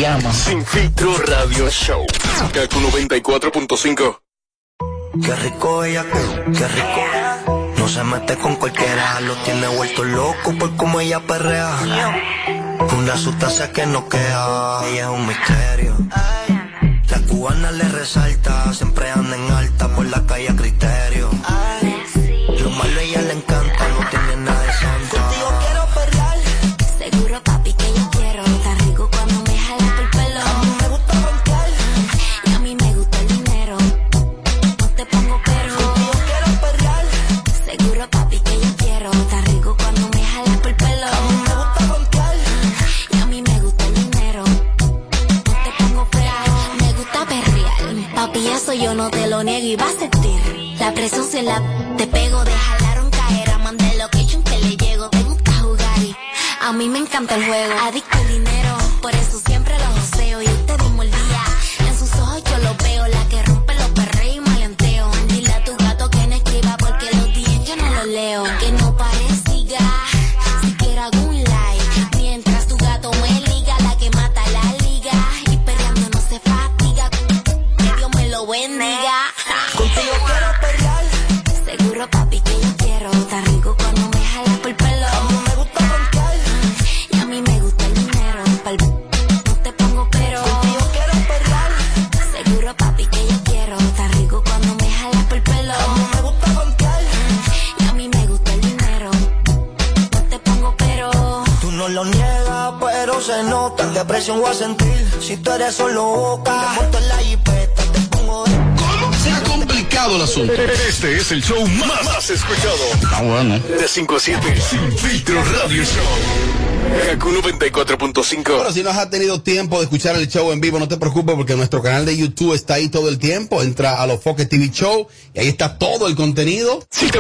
Llama? Sin filtro radio show. Kaku 94.5. Qué rico ella, qué rico. No se mete con cualquiera, lo tiene vuelto loco por cómo ella perrea. Una sustancia que no queda, ella es un misterio. La cubana le resalta, siempre anda en alta por la calle a criterio. Te lo niego y vas a sentir La presión se la te pego de jalaron caer a mandé location que le llego Te gusta jugar y a mí me encanta el juego. Adicto al dinero, por eso Si tú eres solo boca, monto en la jipeta, te pongo de... Se ha complicado el asunto. Este es el show más, más escuchado. Ah, bueno. De 5 a 7. Sin filtro radio show. Kaku 94.5. Bueno, si no has tenido tiempo de escuchar el show en vivo, no te preocupes porque nuestro canal de YouTube está ahí todo el tiempo. Entra a los Foques TV Show y ahí está todo el contenido. Si te,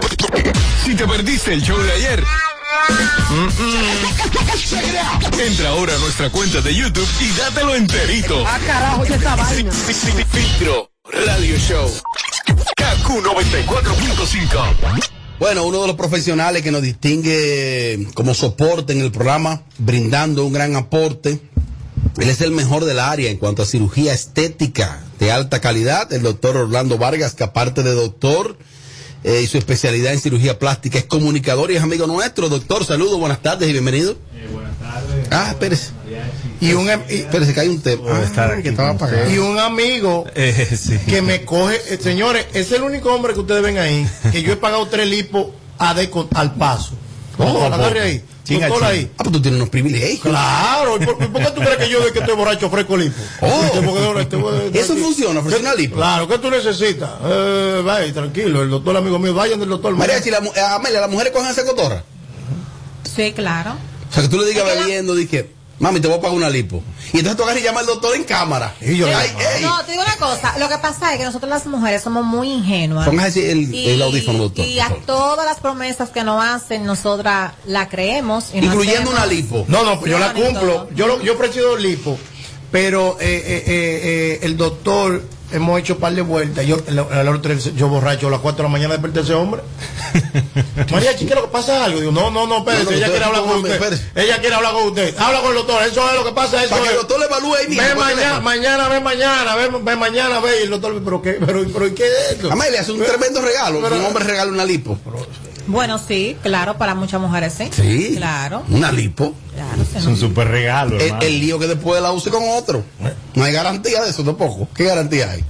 si te perdiste el show de ayer. Entra ahora a nuestra cuenta de YouTube y dátelo enterito. Ah, carajo, ya está vaina. Filtro Radio Show. Kaku 94.5. Bueno, uno de los profesionales que nos distingue como soporte en el programa, brindando un gran aporte. Él es el mejor del área en cuanto a cirugía estética de alta calidad, el doctor Orlando Vargas, que aparte de doctor eh, y su especialidad en cirugía plástica, es comunicador y es amigo nuestro. Doctor, saludos, buenas tardes y bienvenido. buenas tardes. Ah, espérese. Y un, y- Espérese, que hay un tema. Ah, que estaba apagado. y un amigo que me coge, eh, señores, es el único hombre que ustedes ven ahí que yo he pagado tres lipos a de al paso. Doctor, agarre ahí. Doctor ahí. Ah, pues tú tienes unos privilegios. Claro, ¿y por, por qué tú crees que yo de que estoy borracho ofrezco lipo? Eso funciona, ofrecer lipo. Claro, ¿qué tú necesitas? Eh, vaya, tranquilo, el doctor amigo mío, vayan del doctor. María, si la, eh, Amelia, las mujeres cogen esa cotorra. Sí, claro. O sea, que tú le digas bebiendo, di que, mami, te voy a pagar una lipo. Y entonces tú agarras y llamas al doctor en cámara. Y yo, Ay, ey. No, te digo una cosa. Lo que pasa es que nosotros las mujeres somos muy ingenuas. Póngase el, el audífono, doctor. Y a todas las promesas que nos hacen, nosotras la creemos. y Incluyendo una lipo. No, no, pues yo la cumplo. Yo, lo- yo he ofrecido lipo, pero eh, eh, eh, eh, el doctor, hemos hecho un par de vueltas. Yo, el, el otro, yo borracho a las 4 de la mañana desperté ese hombre. María, lo que pasa algo. Digo, no, no, no, espérese, No, no, ella quiere hablar con usted. espérese. Ella quiere hablar con usted. Habla con el doctor, eso es lo que pasa. Eso Para que el doctor le evalúe ahí mismo. Ve mañana, mañana, ve mañana, ve, ve mañana, ve. Y el doctor, pero qué, pero, pero ¿y qué es esto? Amelia, es un tremendo regalo. Pero- un hombre regala una lipo. Bueno, sí, claro, para muchas mujeres sí. Sí. Claro. Una lipo. claro sí, Es un super regalo, El, lío que después la use con otro. No hay garantía de eso tampoco. ¿Qué garantía hay?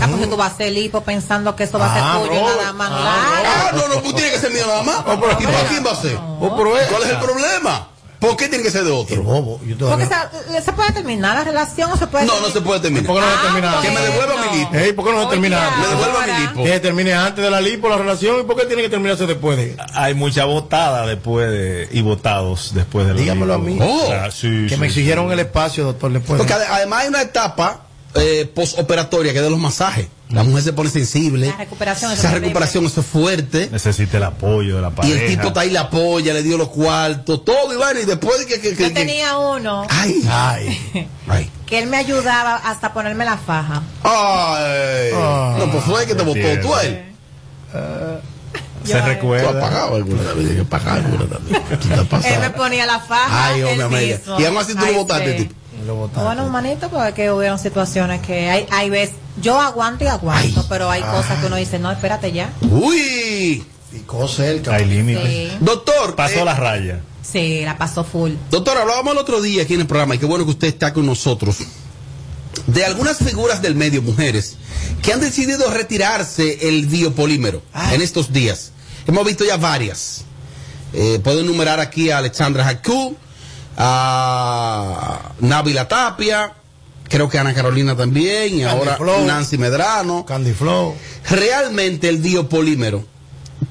Ah, porque tú vas a hacer lipo pensando que eso va a Ah, ser tuyo bro. nada más. Ah, Claro. Ah, no, no, pues tiene que ser mío nada más. Oh, pero- ¿Y para quién va a ser? Oh, ¿Cuál es el problema? ¿Por qué tiene que ser de otro? bobo. Yo Porque se, se puede terminar la relación o se puede No, no se puede terminar. ¿Por qué no se Ah, termina? Que me devuelva mi lipo. Ey, ¿Por qué no se termina Oye, antes? Me devuelva ahora. mi lipo. Que se termine antes de la lipo, la relación, ¿y por qué tiene que terminarse después de Hay mucha votada después de, y votados después de la Dígamelo a lipo. mí. Oh. Claro, sí, Que sí, me sí. exigieron el espacio, doctor, después. Porque ade- además hay una etapa eh, postoperatoria que de los masajes. La mujer se pone sensible. La recuperación Esa recuperación, eso es fuerte. Necesita el apoyo de la Y pareja. el tipo está ahí, le apoya, le dio los cuartos, todo, y bueno, y después de que... que, que- Yo que- tenía uno Ay, Ay. ay, que él me ayudaba hasta ponerme la faja. ay. No, pues fue que te botó tú a él. Se Yo- Tú has recuerda. pagado alguna vez, tienes que pagar alguna también. Tú te has Él me ponía la faja. Ay, hombre. Y aún así tú lo sí. tipo. Lo botaste. Bueno, manito, porque hubieron situaciones que hay, hay veces, yo aguanto y aguanto, Ay. pero hay cosas que uno dice, no, espérate ya. Uy, Picó cerca. Hay límites. Sí, doctor. Pasó eh, la raya. sí, la pasó full. Doctor, hablábamos el otro día aquí en el programa y qué bueno que usted está con nosotros. De algunas figuras del medio, mujeres, que han decidido retirarse el biopolímero en estos días. Hemos visto ya varias. Eh, puedo enumerar aquí a Alexandra Jacú, a Návila Tapia, creo que Ana Carolina también, y Candy ahora Flow. Nancy Medrano. Candy Flow. Realmente el biopolímero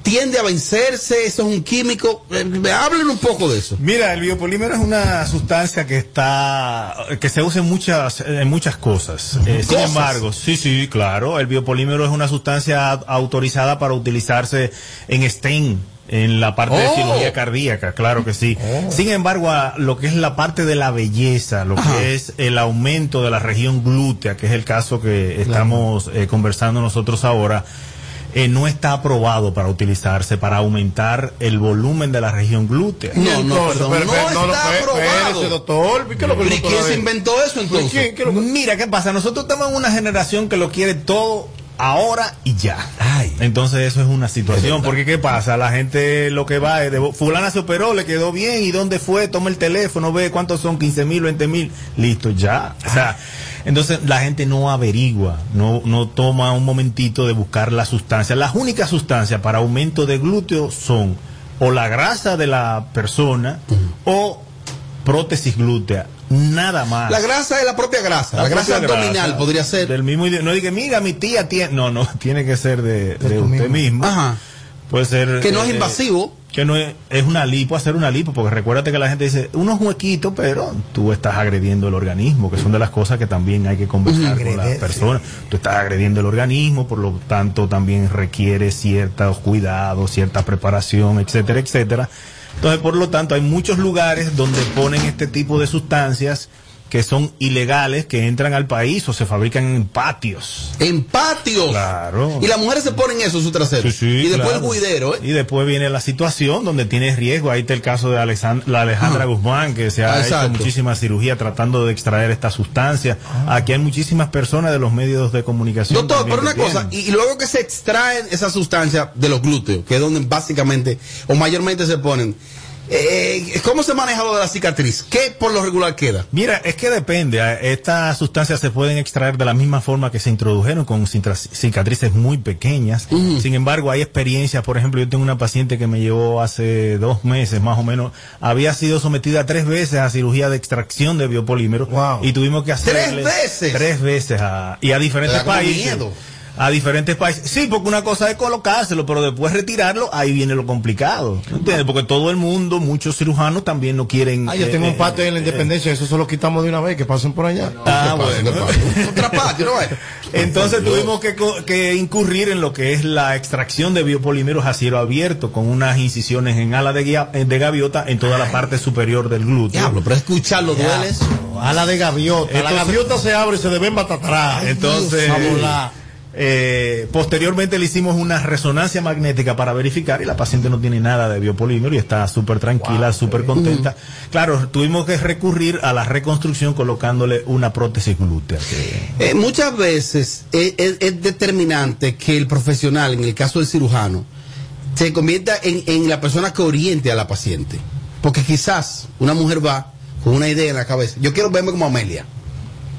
tiende a vencerse, eso es un químico. Eh, Hablen un poco de eso. Mira, el biopolímero es una sustancia que está que se usa en muchas en muchas cosas. Eh, sin ¿Cosas? embargo, sí, sí, claro, el biopolímero es una sustancia autorizada para utilizarse en stent en la parte de Oh. cirugía cardíaca, claro que sí. Sin embargo, a lo que es la parte de la belleza, lo que es el aumento de la región glútea, que es el caso que estamos eh, conversando nosotros ahora, eh, no está aprobado para utilizarse para aumentar el volumen de la región glútea. No, no, perdón, pero- no pero- está aprobado. doctor. ¿Qué lo que ¿Y quién se inventó eso entonces? ¿Qué es lo Mira, ¿qué pasa? Nosotros estamos en una generación que lo quiere todo ahora y ya. Ay. Entonces eso es una situación, porque ¿qué pasa? La gente lo que va es, de, fulana se operó, le quedó bien, ¿y dónde fue? Toma el teléfono, ve cuántos son, 15 mil, 20 mil, listo, ya. O sea, entonces la gente no averigua, no, no toma un momentito de buscar la sustancia. Las únicas sustancias para aumento de glúteo son o la grasa de la persona o prótesis glútea, nada más. La grasa es la propia grasa, la, grasa abdominal grasa podría ser. Del mismo no diga, mira, mi tía tiene. No, no, tiene que ser de, de usted mismo. Ajá. Puede ser. Que no es eh, invasivo. Que no es, es una lipo, hacer una lipo, porque recuérdate que la gente dice, unos huequitos, pero tú estás agrediendo el organismo, que son de las cosas que también hay que conversar con las personas. Tú estás agrediendo el organismo, por lo tanto también requiere ciertos cuidados, cierta preparación, etcétera, etcétera. Entonces, por lo tanto, hay muchos lugares donde ponen este tipo de sustancias que son ilegales, que entran al país o se fabrican en patios. En patios. Claro. Y las mujeres se ponen eso en su trasero. Sí, sí, y después claro. el juidero, ¿eh? Y después viene la situación donde tienes riesgo. Ahí está el caso de Alexand- la Alejandra Guzmán, que se ha Ah, hecho exacto. muchísima cirugía tratando de extraer esta sustancia. Aquí hay muchísimas personas de los medios de comunicación. Doctor, pero una cosa, y luego que se extraen esa sustancia de los glúteos, que es donde básicamente o mayormente se ponen, eh, ¿cómo se maneja lo de la cicatriz? ¿Qué por lo regular queda? Mira, es que depende. Estas sustancias se pueden extraer de la misma forma que se introdujeron con cicatrices muy pequeñas. Sin embargo, hay experiencias. Por ejemplo, yo tengo una paciente que me llevó hace dos meses más o menos. Había sido sometida tres veces a cirugía de extracción de biopolímeros. Y tuvimos que hacerle. veces? Tres veces. a- y a diferentes países. miedo. A diferentes países. Sí, porque una cosa es colocárselo, pero después retirarlo, ahí viene lo complicado. ¿Entiendes? Porque todo el mundo, muchos cirujanos también no quieren. Ah, yo tengo eh, un patio en la independencia, eso se lo quitamos de una vez, que pasen por allá. Ah, bueno. Otra patio, ¿no? Entonces tuvimos que, co- que incurrir en lo que es la extracción de biopolímeros a cielo abierto, con unas incisiones en ala de, de gaviota en toda la parte superior del glúteo. Diablo, pero escucharlo duele. Ala de gaviota. la Entonces- gaviota se abre y se deben atrás. Entonces, A volar. Eh, posteriormente le hicimos una resonancia magnética para verificar y la paciente no tiene nada de biopolímero y está súper tranquila, súper contenta. Claro, tuvimos que recurrir a la reconstrucción colocándole una prótesis glútea. que- Eh, muchas veces es, es- es determinante que el profesional, en el caso del cirujano, se convierta en, en la persona que oriente a la paciente. Porque quizás una mujer va con una idea en la cabeza. Yo quiero verme como Amelia.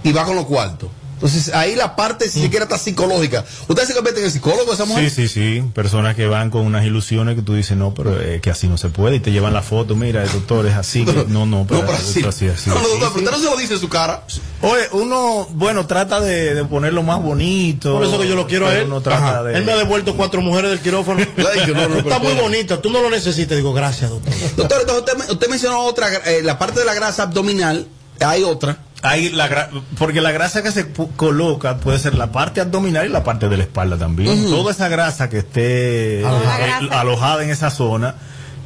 Y va con los cuartos. Entonces ahí la parte, si siquiera está psicológica. ¿Usted se convierte en el psicólogo esa mujer? Sí, sí, sí. Personas que van con unas ilusiones que tú dices, no, pero eh, que así no se puede. Y te llevan la foto, mira, el doctor es así. que- no, no, pero, No, pero así. esto así, así. No, no, doctor, sí. pero usted no se lo dice en su cara. Oye, uno, bueno, trata de, de ponerlo más bonito. Por eso que yo lo quiero a él. Uno trata Ajá. de... Él me ha devuelto cuatro mujeres del quirófano. No, Está muy bonita, tú no lo necesitas. Digo, gracias, doctor. Doctor, entonces usted, me- usted mencionó otra, eh, la parte de la grasa abdominal. Hay otra. Hay la gra- porque la grasa que se coloca puede ser la parte abdominal y la parte de la espalda también. Toda esa grasa que esté Alojada. eh, alojada en esa zona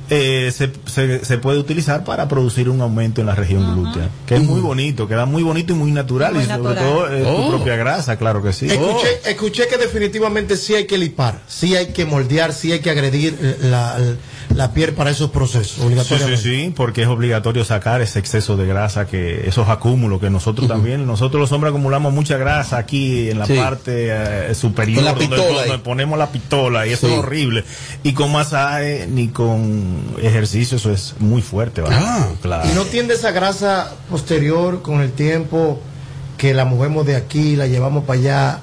eh, se, se- se puede utilizar para producir un aumento en la región glútea, que es muy bonito, queda muy bonito y muy natural Muy y sobre natural. todo eh, Oh. tu propia grasa, claro que sí. Escuché, escuché que definitivamente sí hay que lipar, sí hay que moldear, sí hay que agredir eh, la, la piel para esos procesos, Sí, sí, obligatoriamente. sí, porque es obligatorio sacar ese exceso de grasa, que esos acúmulos que nosotros también, nosotros los hombres acumulamos mucha grasa aquí en la Sí. parte eh, superior, la donde, ponemos la pistola y eso Sí. es horrible. Y con masaje ni con ejercicio eso es muy fuerte, ¿verdad? Ah. claro. Y no tiende esa grasa posterior con el tiempo que la movemos de aquí, la llevamos para allá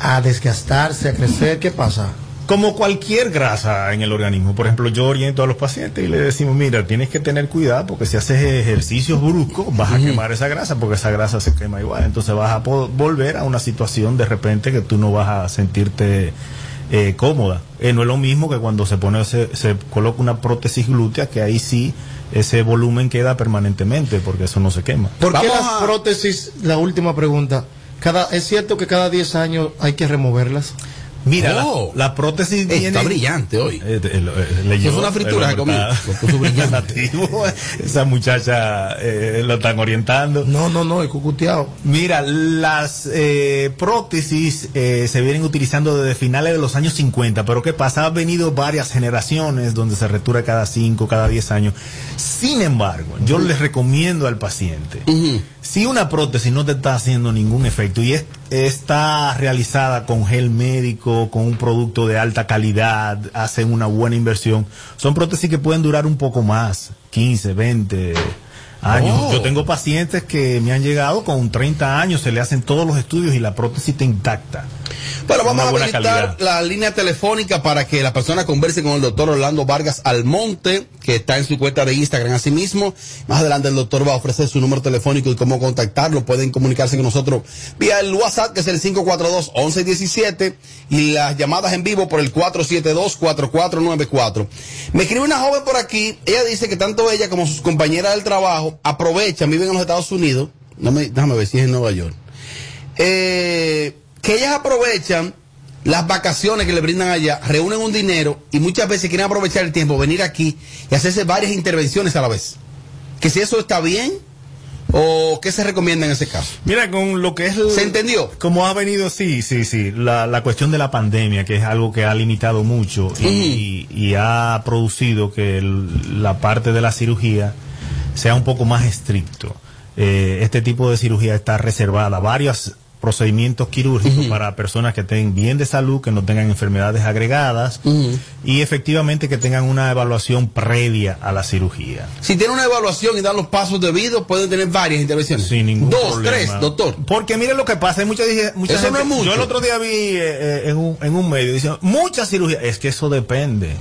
a desgastarse, a crecer, ¿qué pasa? Como cualquier grasa en el organismo. Por ejemplo, yo oriento a los pacientes y le decimos, mira, tienes que tener cuidado porque si haces ejercicios bruscos vas a quemar esa grasa porque esa grasa se quema igual. Entonces vas a volver a una situación de repente que tú no vas a sentirte eh, cómoda. Eh, no es lo mismo que cuando se pone, se, se coloca una prótesis glútea que ahí sí ese volumen queda permanentemente porque eso no se quema. ¿Por qué las a- prótesis, la última pregunta, cada, es cierto que cada 10 años hay que removerlas? Mira, la- Oh. la, prótesis viene... está brillante hoy. Eh, eh, es una fritura brillante. Esa muchacha eh, lo están orientando. No, no, no, es cucuteado. Mira, las eh, prótesis eh, se vienen utilizando desde finales de los años 50, pero ¿qué pasa? Han venido varias generaciones donde se retura cada 5, cada 10 años. Sin embargo, yo les recomiendo al paciente, si una prótesis no te está haciendo ningún efecto y es- está realizada con gel médico, con un producto de alta calidad, hacen una buena inversión, son prótesis que pueden durar un poco más, 15, 20 años. Oh. Yo tengo pacientes que me han llegado con 30 años, se le hacen todos los estudios y la prótesis está intacta. Bueno, vamos a habilitar calidad. la línea telefónica para que la persona converse con el doctor Orlando Vargas Almonte, que está en su cuenta de Instagram asimismo. Más adelante el doctor va a ofrecer su número telefónico y cómo contactarlo. Pueden comunicarse con nosotros vía el WhatsApp, que es el 542-1117, y las llamadas en vivo por el 472-4494. Me escribe una joven por aquí, ella dice que tanto ella como sus compañeras del trabajo aprovechan, viven en los Estados Unidos, no me, déjame ver si es en Nueva York, eh, que ellas aprovechan las vacaciones que le brindan allá, reúnen un dinero y muchas veces quieren aprovechar el tiempo, venir aquí y hacerse varias intervenciones a la vez. Que si eso está bien o qué se recomienda en ese caso. Mira, con lo que es... el- ¿Se entendió? Como ha venido, sí, sí, sí. La, la cuestión de la pandemia, que es algo que ha limitado mucho y, y ha producido que el- la parte de la cirugía sea un poco más estricto. Eh, este tipo de cirugía está reservada a varios procedimientos quirúrgicos para personas que estén bien de salud, que no tengan enfermedades agregadas y efectivamente que tengan una evaluación previa a la cirugía. Si tiene una evaluación y dan los pasos debidos, pueden tener varias intervenciones. Sin ningún Dos, problema. tres, doctor. Porque mire lo que pasa, hay mucha, mucha Eso gente- no es mucho. Yo el otro día vi eh, eh, en, un, en un medio diciendo, mucha cirugía, es que eso depende.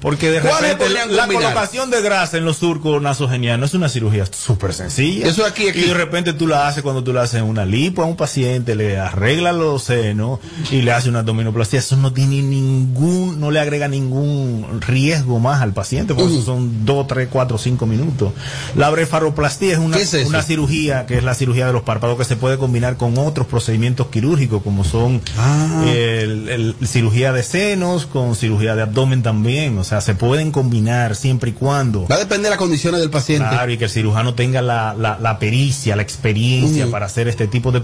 Porque de ¿Cuáles repente la combinar? colocación de grasa en los surcos nasogenianos es una cirugía súper sencilla. Eso aquí, aquí. Y de repente tú la haces cuando tú le haces una lipo a un paciente, le arregla los senos y le hace una abdominoplastia. Eso no tiene ningún, no le agrega ningún riesgo más al paciente, porque eso son 2, 3, 4, 5 minutos. La blefaroplastia es una, una cirugía que es la cirugía de los párpados que se puede combinar con otros procedimientos quirúrgicos como son Ah. el, el- cirugía de senos con cirugía de abdomen también. O sea, se pueden combinar siempre y cuando. Va a depender de las condiciones del paciente. Claro, y que el cirujano tenga la, la- la pericia, la experiencia para hacer este tipo de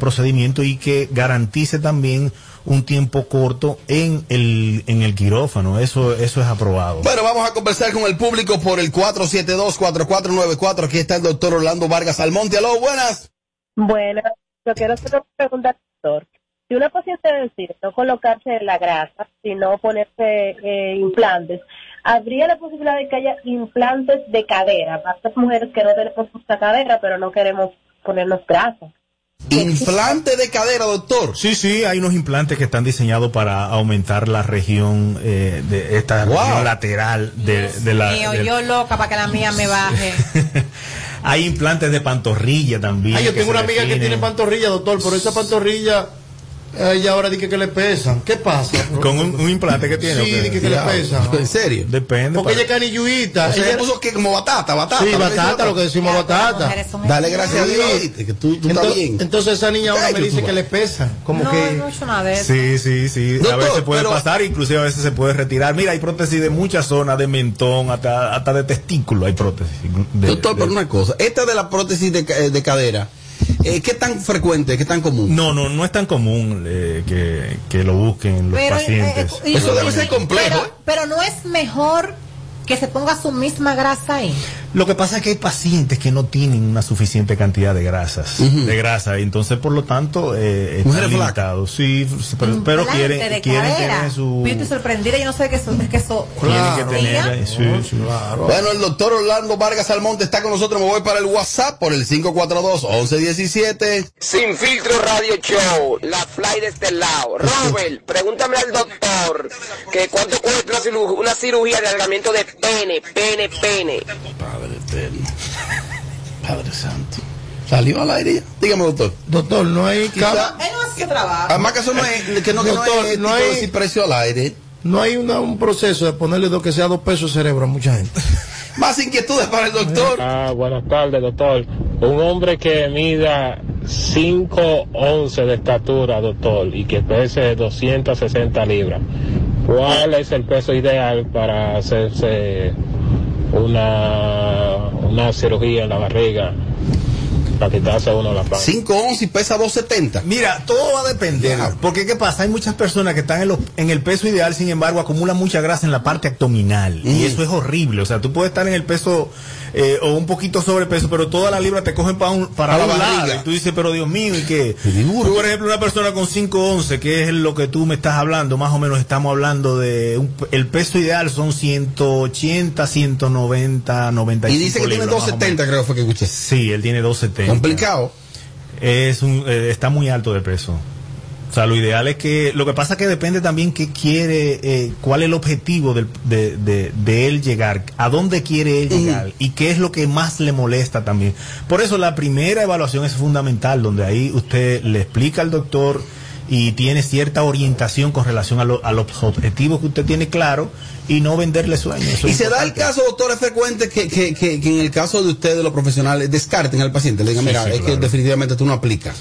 y que garantice también un tiempo corto en el, en el quirófano. Eso, eso es aprobado. Bueno, vamos a conversar con el público por el 472-4494. Aquí está el doctor Orlando Vargas Almonte. Aló, buenas. Bueno, yo quiero hacer una pregunta doctor. Si una paciente decide no colocarse la grasa, sino ponerse eh, implantes, ¿habría la posibilidad de que haya implantes de cadera para estas mujeres que no tenemos mucha cadera, pero no queremos ponernos grasa? Implante de cadera, doctor. Sí, sí, hay unos implantes que están diseñados para aumentar la región eh, de esta Wow. región lateral de, de la. Mío, del- yo loca para que la mía me baje. Hay implantes de pantorrilla también. Ay, yo que tengo una amiga que tiene pantorrilla, doctor, pero esa pantorrilla, ella ahora dice que le pesan. ¿Qué pasa? Con un, un implante que tiene. Sí, dice que le pesan. ¿En serio? Depende. Porque ella es canilluita. O sea, ella puso que como batata, batata. Sí, batata, lo que decimos batata. Dale gracias a Sí. Dios, oíste, que tú, tú estás Entonces, bien. entonces esa niña ahora me dice que le pesan. Como no, que... no he hecho nada de eso. Sí, sí, sí. a veces puede pero- pasar, inclusive a veces se puede retirar. Mira, hay prótesis de muchas zonas, de mentón, hasta, hasta de testículo hay prótesis. de- Doctor, de- pero una cosa. Esta de la prótesis de, eh, de cadera, eh, ¿qué tan frecuente, qué tan común? No, no, no es tan común eh, que, que lo busquen los Pero, pacientes. eh, y- Eso debe ser complejo, Pero, ¿eh? pero no es mejor que se ponga su misma grasa ahí. Lo que pasa es que hay pacientes que no tienen una suficiente cantidad de grasas, de grasa, y entonces por lo tanto eh, están Mujeres flacas. limitados. Sí, pero, quieren, quieren cadera. tener su... Yo estoy sorprendida, yo no sé qué eso, que eso Tienen que tener, eh, sí, sí. Bueno, el doctor Orlando Vargas Almonte está con nosotros. Me voy para el WhatsApp por el 542-1117. Sin filtro radio show, la fly de este lado. Robert, pregúntame al doctor que cuánto cuesta una cirugía, una cirugía de alargamiento de pene, pene, pene. Padre eterno. Padre santo. Salió al aire ya. Dígame, doctor. Doctor, no hay... Quizá- cama- Él no hace su trabajo. Además que eso no es, que no, que no Doctor, es no hay- decir precio al aire. No hay una- un proceso de ponerle lo que sea dos pesos de cerebro a mucha gente. Más inquietudes para el doctor. Ah, buenas tardes, doctor. Un hombre que mida 5'11 de estatura, doctor, y que pese 260 libras. ¿Cuál es el peso ideal para hacerse una, una cirugía en la barriga? Para quitarse uno la panza. 5'11 y pesa 270. Mira, todo va a depender. Porque, ¿qué pasa? Hay muchas personas que están en, los- en el peso ideal, sin embargo, acumulan mucha grasa en la parte abdominal. Y eso es horrible. O sea, tú puedes estar en el peso eh, o un poquito sobrepeso, pero todas las libras te cogen pa un- para A la un lado. barriga. Y tú dices, pero Dios mío, ¿y qué? Tú, por ejemplo, una persona con 5'11, que es lo que tú me estás hablando, más o menos estamos hablando de... un- el peso ideal son 180, 190, 95 Y dice que tiene libras, o 270, creo fue que escuché. Sí, él tiene 270. Complicado. Es un, eh, está muy alto de peso. O sea, lo ideal es que, lo que pasa es que depende también qué quiere, eh, cuál es el objetivo del- de, de- de él llegar, a dónde quiere él llegar y qué es lo que más le molesta también. Por eso la primera evaluación es fundamental, donde ahí usted le explica al doctor y tiene cierta orientación con relación a, lo- a los objetivos que usted tiene claro y no venderle sueños. Eso Y se da el caso, doctor, es frecuente que, que, que, que en el caso de ustedes, los profesionales, descarten al paciente. Le digan, Sí, mira, sí, es que definitivamente tú no aplicas.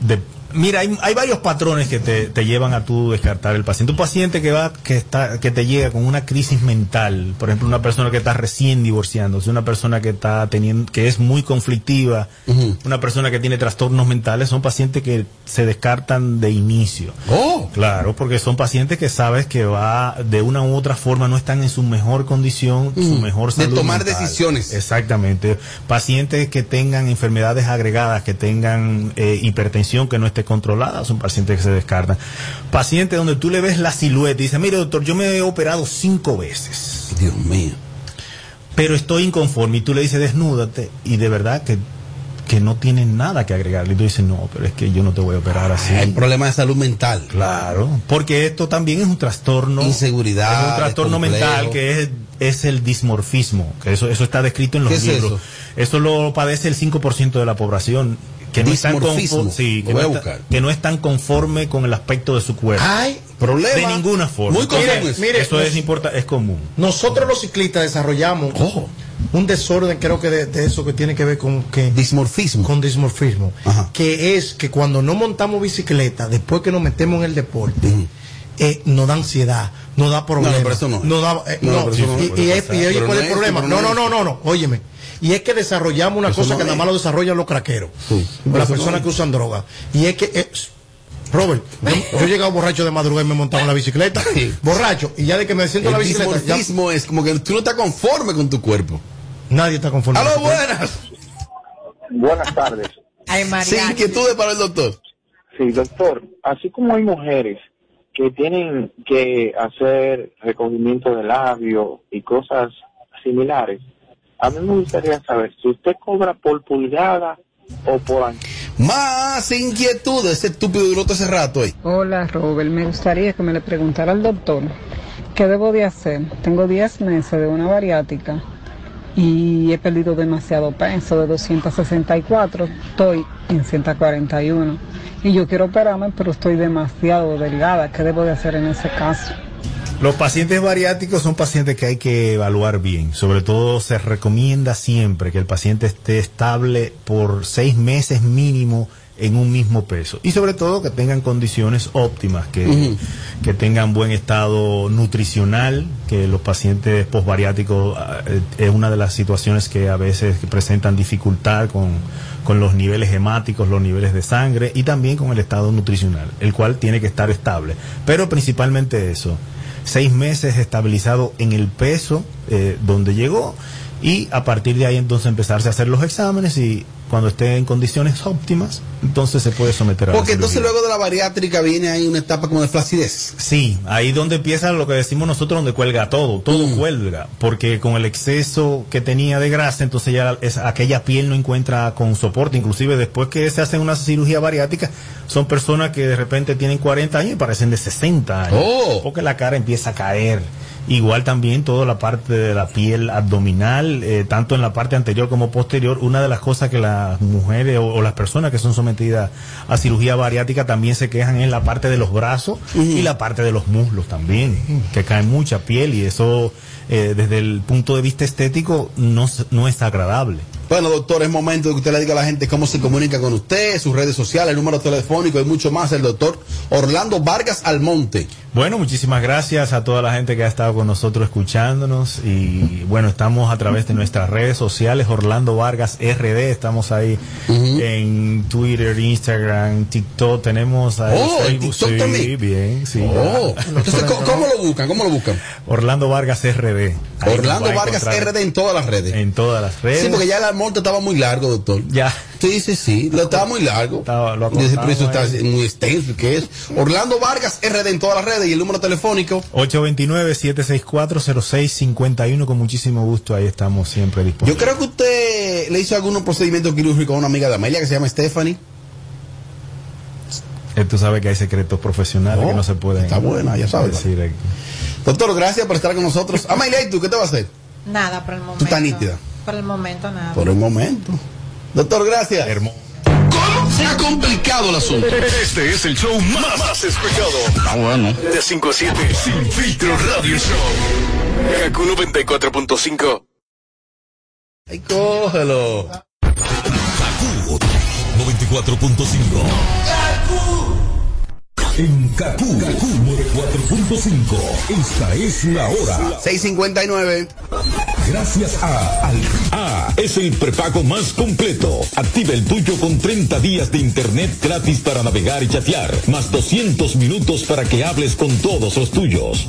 de- mira, hay, hay varios patrones que te, te llevan a tú descartar el paciente. Un paciente que va, que está, que te llega con una crisis mental, por ejemplo, una persona que está recién divorciándose, una persona que está teniendo, que es muy conflictiva, una persona que tiene trastornos mentales, son pacientes que se descartan de inicio. Oh. Claro, porque son pacientes que sabes que va, de una u otra forma, no están en su mejor condición, su mejor De salud. tomar mental. decisiones. Exactamente. Pacientes que tengan enfermedades agregadas, que tengan eh, hipertensión que no esté controlada, son pacientes que se descartan. Pacientes donde tú le ves la silueta y dices, mire doctor, yo me he operado cinco veces. Dios mío. Pero estoy inconforme y tú le dices, desnúdate y de verdad que, que no tienen nada que agregarle. Y tú dices, no, pero es que yo no te voy a operar así. Hay un problema de salud mental. Claro, porque esto también es un trastorno. Inseguridad, Es un trastorno mental que es, es el dismorfismo. Que eso, eso está descrito en los ¿Qué es libros. eso? Eso lo padece el 5% de la población. Que no, están sí, que, no está- que están conforme con el aspecto de su cuerpo. Ay, problema. De ninguna forma. Muy común Mire, eso. Mire, eso nos- es, importa, es común. Nosotros los ciclistas desarrollamos un desorden, creo que de, de eso que tiene que ver con que dismorfismo. Con dismorfismo, que es que cuando no montamos bicicleta, después que nos metemos en el deporte, eh, nos da ansiedad, nos da problemas. No, pero eso no. nos da- eh, No, y, puede y y oye, Pero ¿cuál no es el problema? no, no no, no, no, óyeme. Y es que desarrollamos una Eso cosa no que nada más lo desarrollan los craqueros, Sí. las personas no que usan droga. Y es que es- Robert, yo, yo he llegado borracho de madrugada y me he montado en la bicicleta, borracho, y ya de que me siento en la El bicicleta, ya- es como que tú no estás conforme con tu cuerpo. nadie está conforme. ¡Aló, buenas! Buenas tardes. Ay, Sí, inquietudes para el doctor. Sí, doctor, así como hay mujeres que tienen que hacer recogimiento de labio y cosas similares, a mí me gustaría saber si usted cobra por pulgada o por año. Más inquietudes, ese estúpido duró todo ese rato ahí. Hola Robert, me gustaría que me le preguntara al doctor qué debo de hacer. Tengo 10 meses de una bariátrica y he perdido demasiado peso, de 264 estoy en 141 y yo quiero operarme pero estoy demasiado delgada. ¿Qué debo de hacer en ese caso? Los pacientes bariátricos son pacientes que hay que evaluar bien. Sobre todo se recomienda siempre que el paciente esté estable por seis meses mínimo en un mismo peso. Y sobre todo que tengan condiciones óptimas, que, que tengan buen estado nutricional, que los pacientes posbariátricos ah, eh, es una de las situaciones que a veces presentan dificultad con, con los niveles hemáticos, los niveles de sangre y también con el estado nutricional, el cual tiene que estar estable. Pero principalmente eso, seis meses estabilizado en el peso eh, donde llegó y a partir de ahí entonces empezarse a hacer los exámenes y cuando esté en condiciones óptimas, entonces se puede someter a la Porque entonces luego de la bariátrica viene ahí una etapa como de flacidez. Sí, ahí donde empieza lo que decimos nosotros, donde cuelga todo, todo Mm. cuelga, porque con el exceso que tenía de grasa, entonces ya es, aquella piel no encuentra con soporte, inclusive después que se hacen una cirugía bariátrica, son personas que de repente tienen 40 años y parecen de 60 años, Oh. porque la cara empieza a caer. Igual también toda la parte de la piel abdominal, eh, tanto en la parte anterior como posterior, una de las cosas que las mujeres o, o las personas que son sometidas a cirugía bariátrica también se quejan en la parte de los brazos y la parte de los muslos también, que cae mucha piel y eso eh, desde el punto de vista estético no, no es agradable. Bueno, doctor, es momento de que usted le diga a la gente cómo se comunica con usted, sus redes sociales, el número telefónico y mucho más. El doctor Orlando Vargas Almonte. Bueno, muchísimas gracias a toda la gente que ha estado con nosotros escuchándonos y bueno, estamos a través de nuestras redes sociales, Orlando Vargas RD, estamos ahí en Twitter, Instagram, TikTok, tenemos ahí Oh, Facebook, TikTok sí, también. bien, sí. Oh, entonces, ¿cómo, cómo lo buscan? ¿Cómo lo buscan? Orlando Vargas RD. Ahí Orlando Vargas RD en todas las redes. En todas las redes. Sí, porque ya el Almonte estaba muy largo, doctor. Ya. Sí, sí, sí, lo estaba muy largo. lo Dice, pero eso está acortamos muy extenso, ¿qué es? Orlando Vargas RD en todas las redes y el número telefónico. 829-764-0651, con muchísimo gusto, ahí estamos siempre disponibles. Yo creo que usted le hizo algunos procedimientos quirúrgicos a una amiga de Amelia que se llama Stephanie. Eh, tú sabes que hay secretos profesionales que no se pueden está buena, ya sabes. decir aquí. Doctor, gracias por estar con nosotros. Amailey, ¿tú qué te vas a hacer? Nada por el momento. Tú estás nítida. Por el momento nada. Por el momento. Doctor, gracias. ¿Cómo se ha complicado el asunto? Este es el show más, más escuchado. Ah, bueno. De 5 a 7, Sin Filtro Radio Show. Kaku 94.5. Ay, cógelo. 94.5. En Kaku, Kaku 94.5. Esta es la hora. 659. Gracias a Al A es el prepago más completo. Activa el tuyo con 30 días de internet gratis para navegar y chatear, más 200 minutos para que hables con todos los tuyos.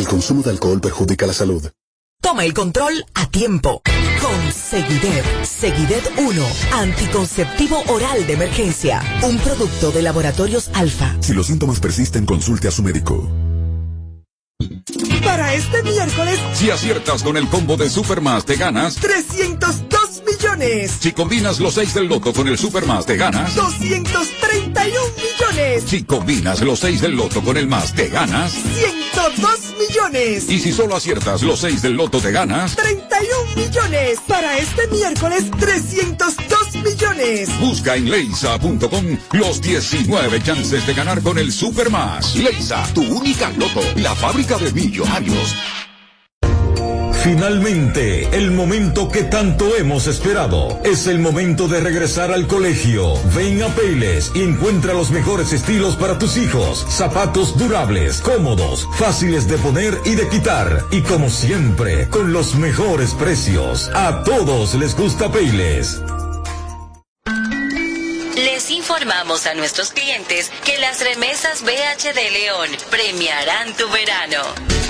El consumo de alcohol perjudica la salud. Toma el control a tiempo. Con Seguidet. Seguidet 1. Anticonceptivo oral de emergencia. Un producto de laboratorios alfa. Si los síntomas persisten, consulte a su médico. Para este miércoles, Si aciertas con el combo de Supermas, te ganas. 302 millones. Si combinas los 6 del loto con el Supermas, te ganas. 231 millones. Si combinas los 6 del loto con el más, te ganas. 102 millones. Y si solo aciertas los 6 del loto, te ganas. 31 millones. Para este miércoles, 302 millones. Busca en leisa.com los 19 chances de ganar con el Supermas. Leisa, tu única loto, la fábrica de millonarios. Finalmente, el momento que tanto hemos esperado. Es el momento de regresar al colegio. Ven a Payless y encuentra los mejores estilos para tus hijos. Zapatos durables, cómodos, fáciles de poner y de quitar. Y como siempre, con los mejores precios. A todos les gusta Payless. Les informamos a nuestros clientes que las remesas BH de León premiarán tu verano.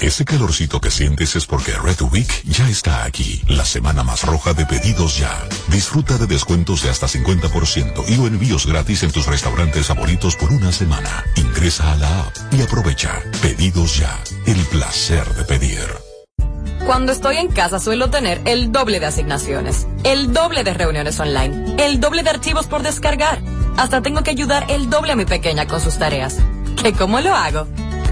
Ese calorcito que sientes es porque Red Week ya está aquí, la semana más roja de pedidos ya. Disfruta de descuentos de hasta 50% y o envíos gratis en tus restaurantes favoritos por una semana. Ingresa a la app y aprovecha. Pedidos ya, el placer de pedir. Cuando estoy en casa suelo tener el doble de asignaciones, el doble de reuniones online, el doble de archivos por descargar. Hasta tengo que ayudar el doble a mi pequeña con sus tareas. ¿Que cómo lo hago?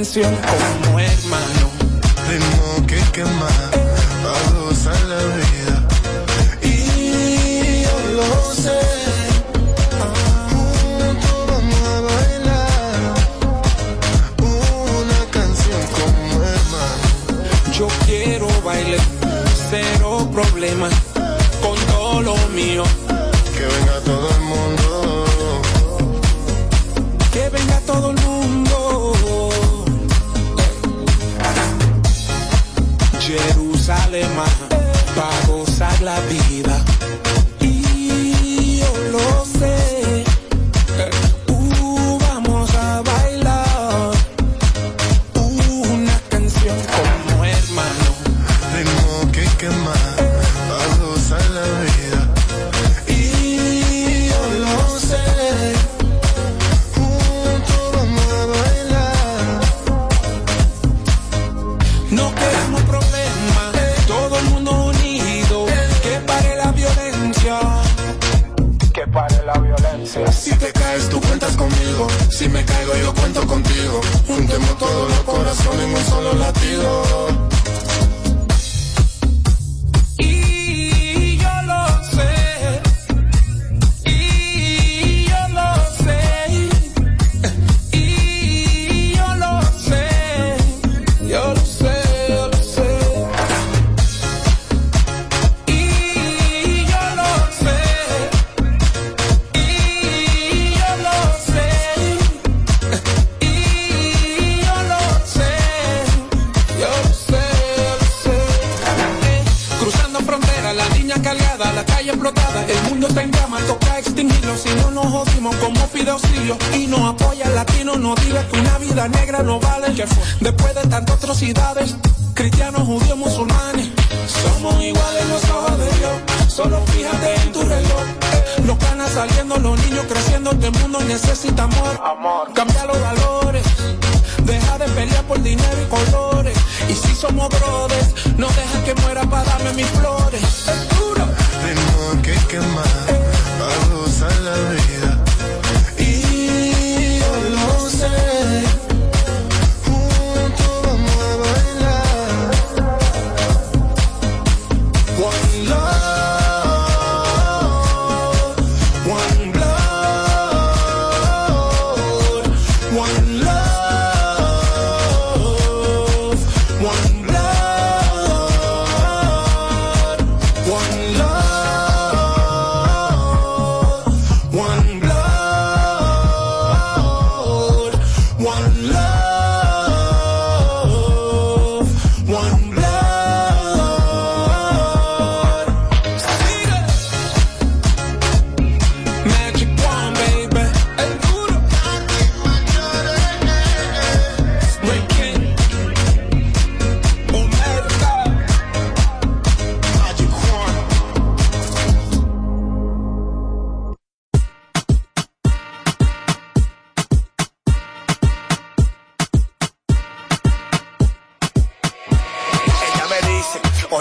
Canción como que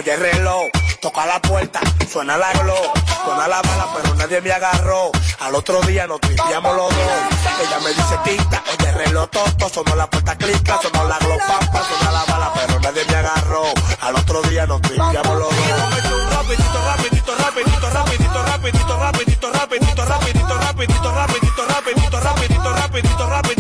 de reloj. Toca la puerta, suena la glow, suena la bala, pero nadie me agarró. Al otro día nos tripiamos los dos. Ella me dice quita, oye reloj toto, sonó la puerta clica, sonó la glow papa, suena la bala, pero nadie me agarró. Al otro día nos tripiamos los dos. Rapidito, rapidito, rapidito, rapidito, rapidito, rapidito, rapidito, rapidito, rapidito, rapidito, rapidito, rapidito, rapidito, rapidito, rapidito, rapidito.